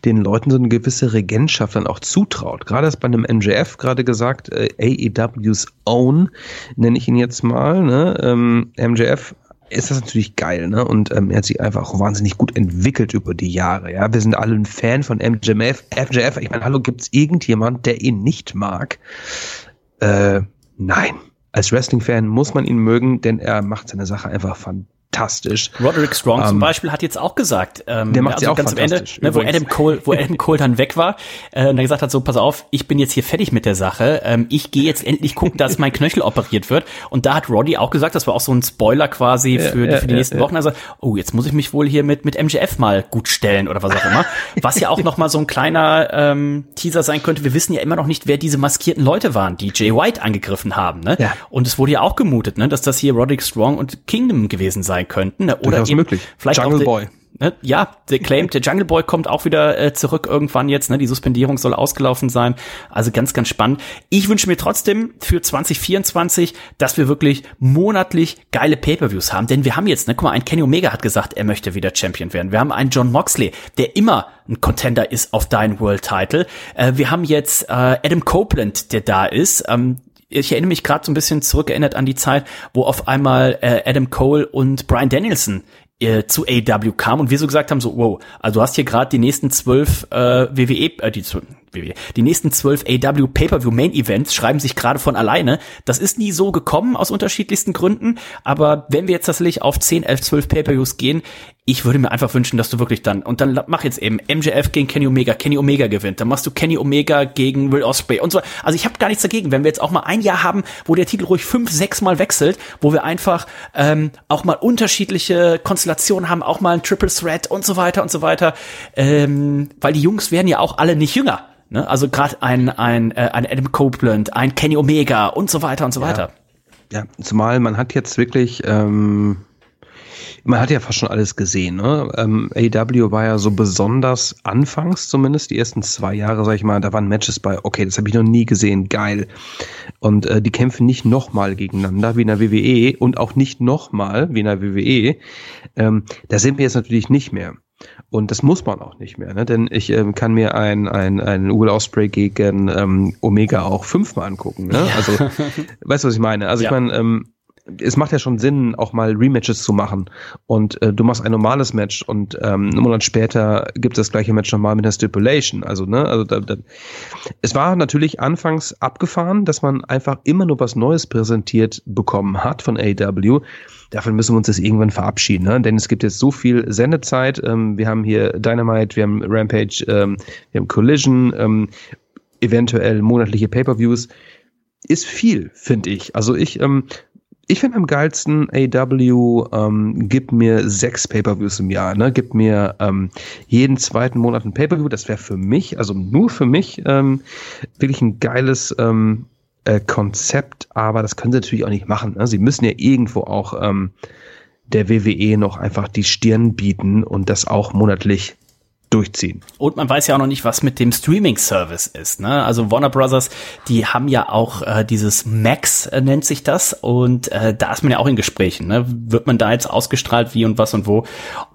den Leuten so eine gewisse Regentschaft dann auch zutraut. Gerade ist bei einem MJF gerade gesagt, äh, AEW's Own, nenne ich ihn jetzt mal. Ne? Ähm, MJF ist das natürlich geil, ne? Und ähm, er hat sich einfach auch wahnsinnig gut entwickelt über die Jahre. Ja, wir sind alle ein Fan von MJF. FJF, ich meine, hallo, gibt's irgendjemand, der ihn nicht mag? Äh, nein. Als Wrestling-Fan muss man ihn mögen, denn er macht seine Sache einfach fantastisch fantastisch. Roderick Strong um, zum ähm, Beispiel hat jetzt auch gesagt, ähm, der macht also auch ganz am Ende, ne, wo Adam Cole, wo Adam (laughs) Cole dann weg war äh, und er gesagt hat, so pass auf, ich bin jetzt hier fertig mit der Sache, ähm, ich gehe jetzt endlich gucken, dass mein Knöchel operiert wird. Und da hat Roddy auch gesagt, das war auch so ein Spoiler quasi für, ja, für die ja, nächsten ja, Wochen. Also, oh, jetzt muss ich mich wohl hier mit mit MGF mal gut stellen oder was auch immer. was ja auch noch mal so ein kleiner ähm, Teaser sein könnte. Wir wissen ja immer noch nicht, wer diese maskierten Leute waren, die Jay White angegriffen haben. Ne? Ja. Und es wurde ja auch gemutet, ne, dass das hier Roderick Strong und Kingdom gewesen sein sein könnten. Ne? Oder eben möglich. vielleicht Jungle auch Boy. Ne? Ja, der Claim, der Jungle Boy kommt auch wieder äh, zurück irgendwann jetzt. Ne? Die Suspendierung soll ausgelaufen sein. Also ganz, ganz spannend. Ich wünsche mir trotzdem für 2024, dass wir wirklich monatlich geile Pay-per-Views haben. Denn wir haben jetzt, ne, guck mal, ein Kenny Omega hat gesagt, er möchte wieder Champion werden. Wir haben einen John Moxley, der immer ein Contender ist auf deinen World Title. Äh, wir haben jetzt äh, Adam Copeland, der da ist. Ähm, ich erinnere mich gerade so ein bisschen zurückerinnert an die Zeit, wo auf einmal äh, Adam Cole und Brian Danielson äh, zu AW kamen und wir so gesagt haben, so, wow, also du hast hier gerade die nächsten zwölf äh, WWE, äh, die, die nächsten zwölf AW Pay-Per-View Main Events schreiben sich gerade von alleine. Das ist nie so gekommen aus unterschiedlichsten Gründen, aber wenn wir jetzt tatsächlich auf 10, 11, 12 Pay-Per-Views gehen, ich würde mir einfach wünschen, dass du wirklich dann, und dann mach jetzt eben MJF gegen Kenny Omega, Kenny Omega gewinnt, dann machst du Kenny Omega gegen Will Ospreay und so. Also ich habe gar nichts dagegen, wenn wir jetzt auch mal ein Jahr haben, wo der Titel ruhig fünf, sechs Mal wechselt, wo wir einfach ähm, auch mal unterschiedliche Konstellationen haben, auch mal ein Triple Threat und so weiter und so weiter. Ähm, weil die Jungs werden ja auch alle nicht jünger. Ne? Also gerade ein, ein, äh, ein Adam Copeland, ein Kenny Omega und so weiter und so weiter. Ja, zumal man hat jetzt wirklich, ähm, man hat ja fast schon alles gesehen. Ne? Ähm, AW war ja so besonders anfangs zumindest, die ersten zwei Jahre, sag ich mal, da waren Matches bei, okay, das habe ich noch nie gesehen, geil. Und äh, die kämpfen nicht nochmal gegeneinander wie in der WWE und auch nicht nochmal wie in der WWE. Ähm, da sind wir jetzt natürlich nicht mehr. Und das muss man auch nicht mehr, ne? denn ich ähm, kann mir ein, ein, ein Will Osprey gegen ähm, Omega auch fünfmal angucken. Ne? Ja. Also, (laughs) weißt du, was ich meine? Also ja. ich meine, ähm, es macht ja schon Sinn, auch mal Rematches zu machen. Und äh, du machst ein normales Match und ähm, einen Monat später gibt es das gleiche Match nochmal mit einer Stipulation. Also, ne, also da, da, es war natürlich anfangs abgefahren, dass man einfach immer nur was Neues präsentiert bekommen hat von AW. Davon müssen wir uns jetzt irgendwann verabschieden, ne? denn es gibt jetzt so viel Sendezeit. Ähm, wir haben hier Dynamite, wir haben Rampage, ähm, wir haben Collision, ähm, eventuell monatliche Pay-per-Views ist viel, finde ich. Also ich, ähm, ich finde am geilsten AW, ähm, gibt mir sechs Pay-Per-Views im Jahr, ne? Gibt mir ähm, jeden zweiten Monat ein Pay-Per-View. Das wäre für mich, also nur für mich, ähm, wirklich ein geiles ähm, äh, Konzept, aber das können sie natürlich auch nicht machen. Ne? Sie müssen ja irgendwo auch ähm, der WWE noch einfach die Stirn bieten und das auch monatlich durchziehen. Und man weiß ja auch noch nicht, was mit dem Streaming-Service ist. Ne? Also Warner Brothers, die haben ja auch äh, dieses Max, äh, nennt sich das. Und äh, da ist man ja auch in Gesprächen. Ne? Wird man da jetzt ausgestrahlt, wie und was und wo?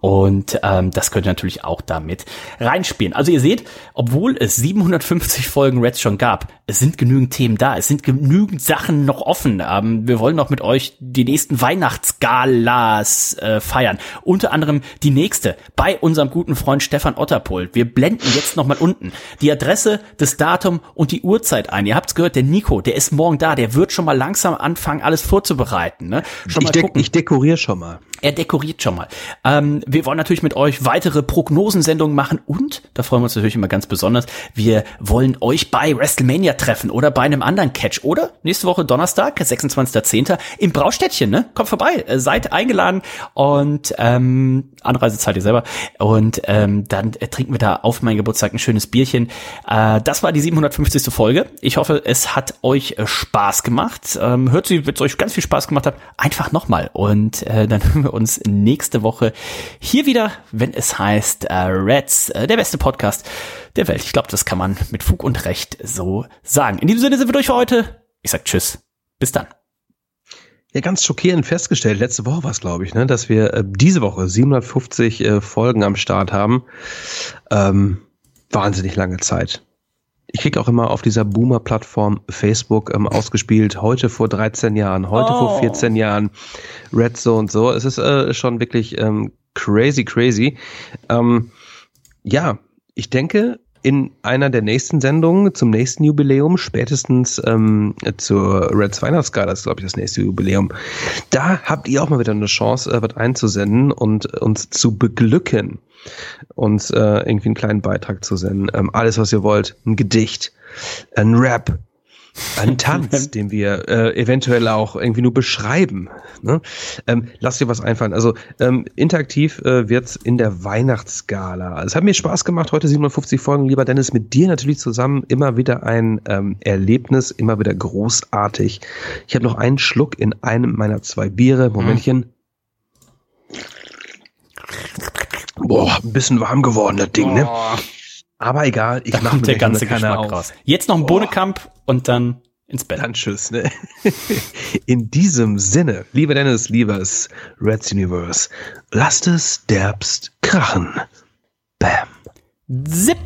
Und ähm, das könnte natürlich auch damit reinspielen. Also ihr seht, obwohl es 750 Folgen Reds schon gab, es sind genügend Themen da. Es sind genügend Sachen noch offen. Ähm, wir wollen noch mit euch die nächsten Weihnachtsgalas äh, feiern. Unter anderem die nächste bei unserem guten Freund Stefan Otterpohl. Wir blenden jetzt nochmal unten die Adresse, das Datum und die Uhrzeit ein. Ihr habt's gehört, der Nico, der ist morgen da, der wird schon mal langsam anfangen, alles vorzubereiten. Ne? Schon ich, de gucken. ich dekoriere schon mal. Er dekoriert schon mal. Ähm, wir wollen natürlich mit euch weitere Prognosensendungen machen und, da freuen wir uns natürlich immer ganz besonders, wir wollen euch bei WrestleMania treffen oder bei einem anderen Catch oder nächste Woche Donnerstag, 26.10. im Braustädtchen, ne? Kommt vorbei, äh, seid eingeladen und ähm, Anreise zahlt ihr selber und ähm, dann äh, trinken wir da auf meinen Geburtstag ein schönes Bierchen. Äh, das war die 750. Folge. Ich hoffe, es hat euch äh, Spaß gemacht. Ähm, hört sie, wenn es euch ganz viel Spaß gemacht hat, einfach nochmal und äh, (laughs) dann hören wir wir uns nächste Woche hier wieder, wenn es heißt äh, Reds, äh, der beste Podcast der Welt. Ich glaube, das kann man mit Fug und Recht so sagen. In diesem Sinne sind wir durch für heute. Ich sag Tschüss. Bis dann. Ja, ganz schockierend festgestellt, letzte Woche war es, glaube ich, ne, dass wir äh, diese Woche 750 äh, Folgen am Start haben. Ähm, wahnsinnig lange Zeit ich krieg auch immer auf dieser Boomer-Plattform Facebook ähm, ausgespielt, heute vor 13 Jahren, heute oh. vor 14 Jahren, Red Zone, so. Es ist äh, schon wirklich ähm, crazy, crazy. Ähm, ja, ich denke, in einer der nächsten Sendungen zum nächsten Jubiläum, spätestens ähm, zur Reds Weihnachtsgala, das ist glaube ich das nächste Jubiläum, da habt ihr auch mal wieder eine Chance, äh, was einzusenden und uns zu beglücken uns äh, irgendwie einen kleinen Beitrag zu senden. Ähm, alles, was ihr wollt. Ein Gedicht, ein Rap, ein Tanz, (laughs) den wir äh, eventuell auch irgendwie nur beschreiben. Ne? Ähm, lasst dir was einfallen. Also ähm, interaktiv äh, wird's in der Weihnachtsgala. Es hat mir Spaß gemacht, heute 750 Folgen, lieber Dennis, mit dir natürlich zusammen. Immer wieder ein ähm, Erlebnis, immer wieder großartig. Ich habe noch einen Schluck in einem meiner zwei Biere. Momentchen. Mhm. Boah, ein bisschen warm geworden, das Ding, ne? Aber egal, ich mache mir der ganze Geschmack auf. raus. Jetzt noch ein Bohnekamp und dann ins Bett. Dann tschüss, ne? (laughs) In diesem Sinne, lieber Dennis, liebes Reds Universe, lasst es derbst krachen. Bam. Zip.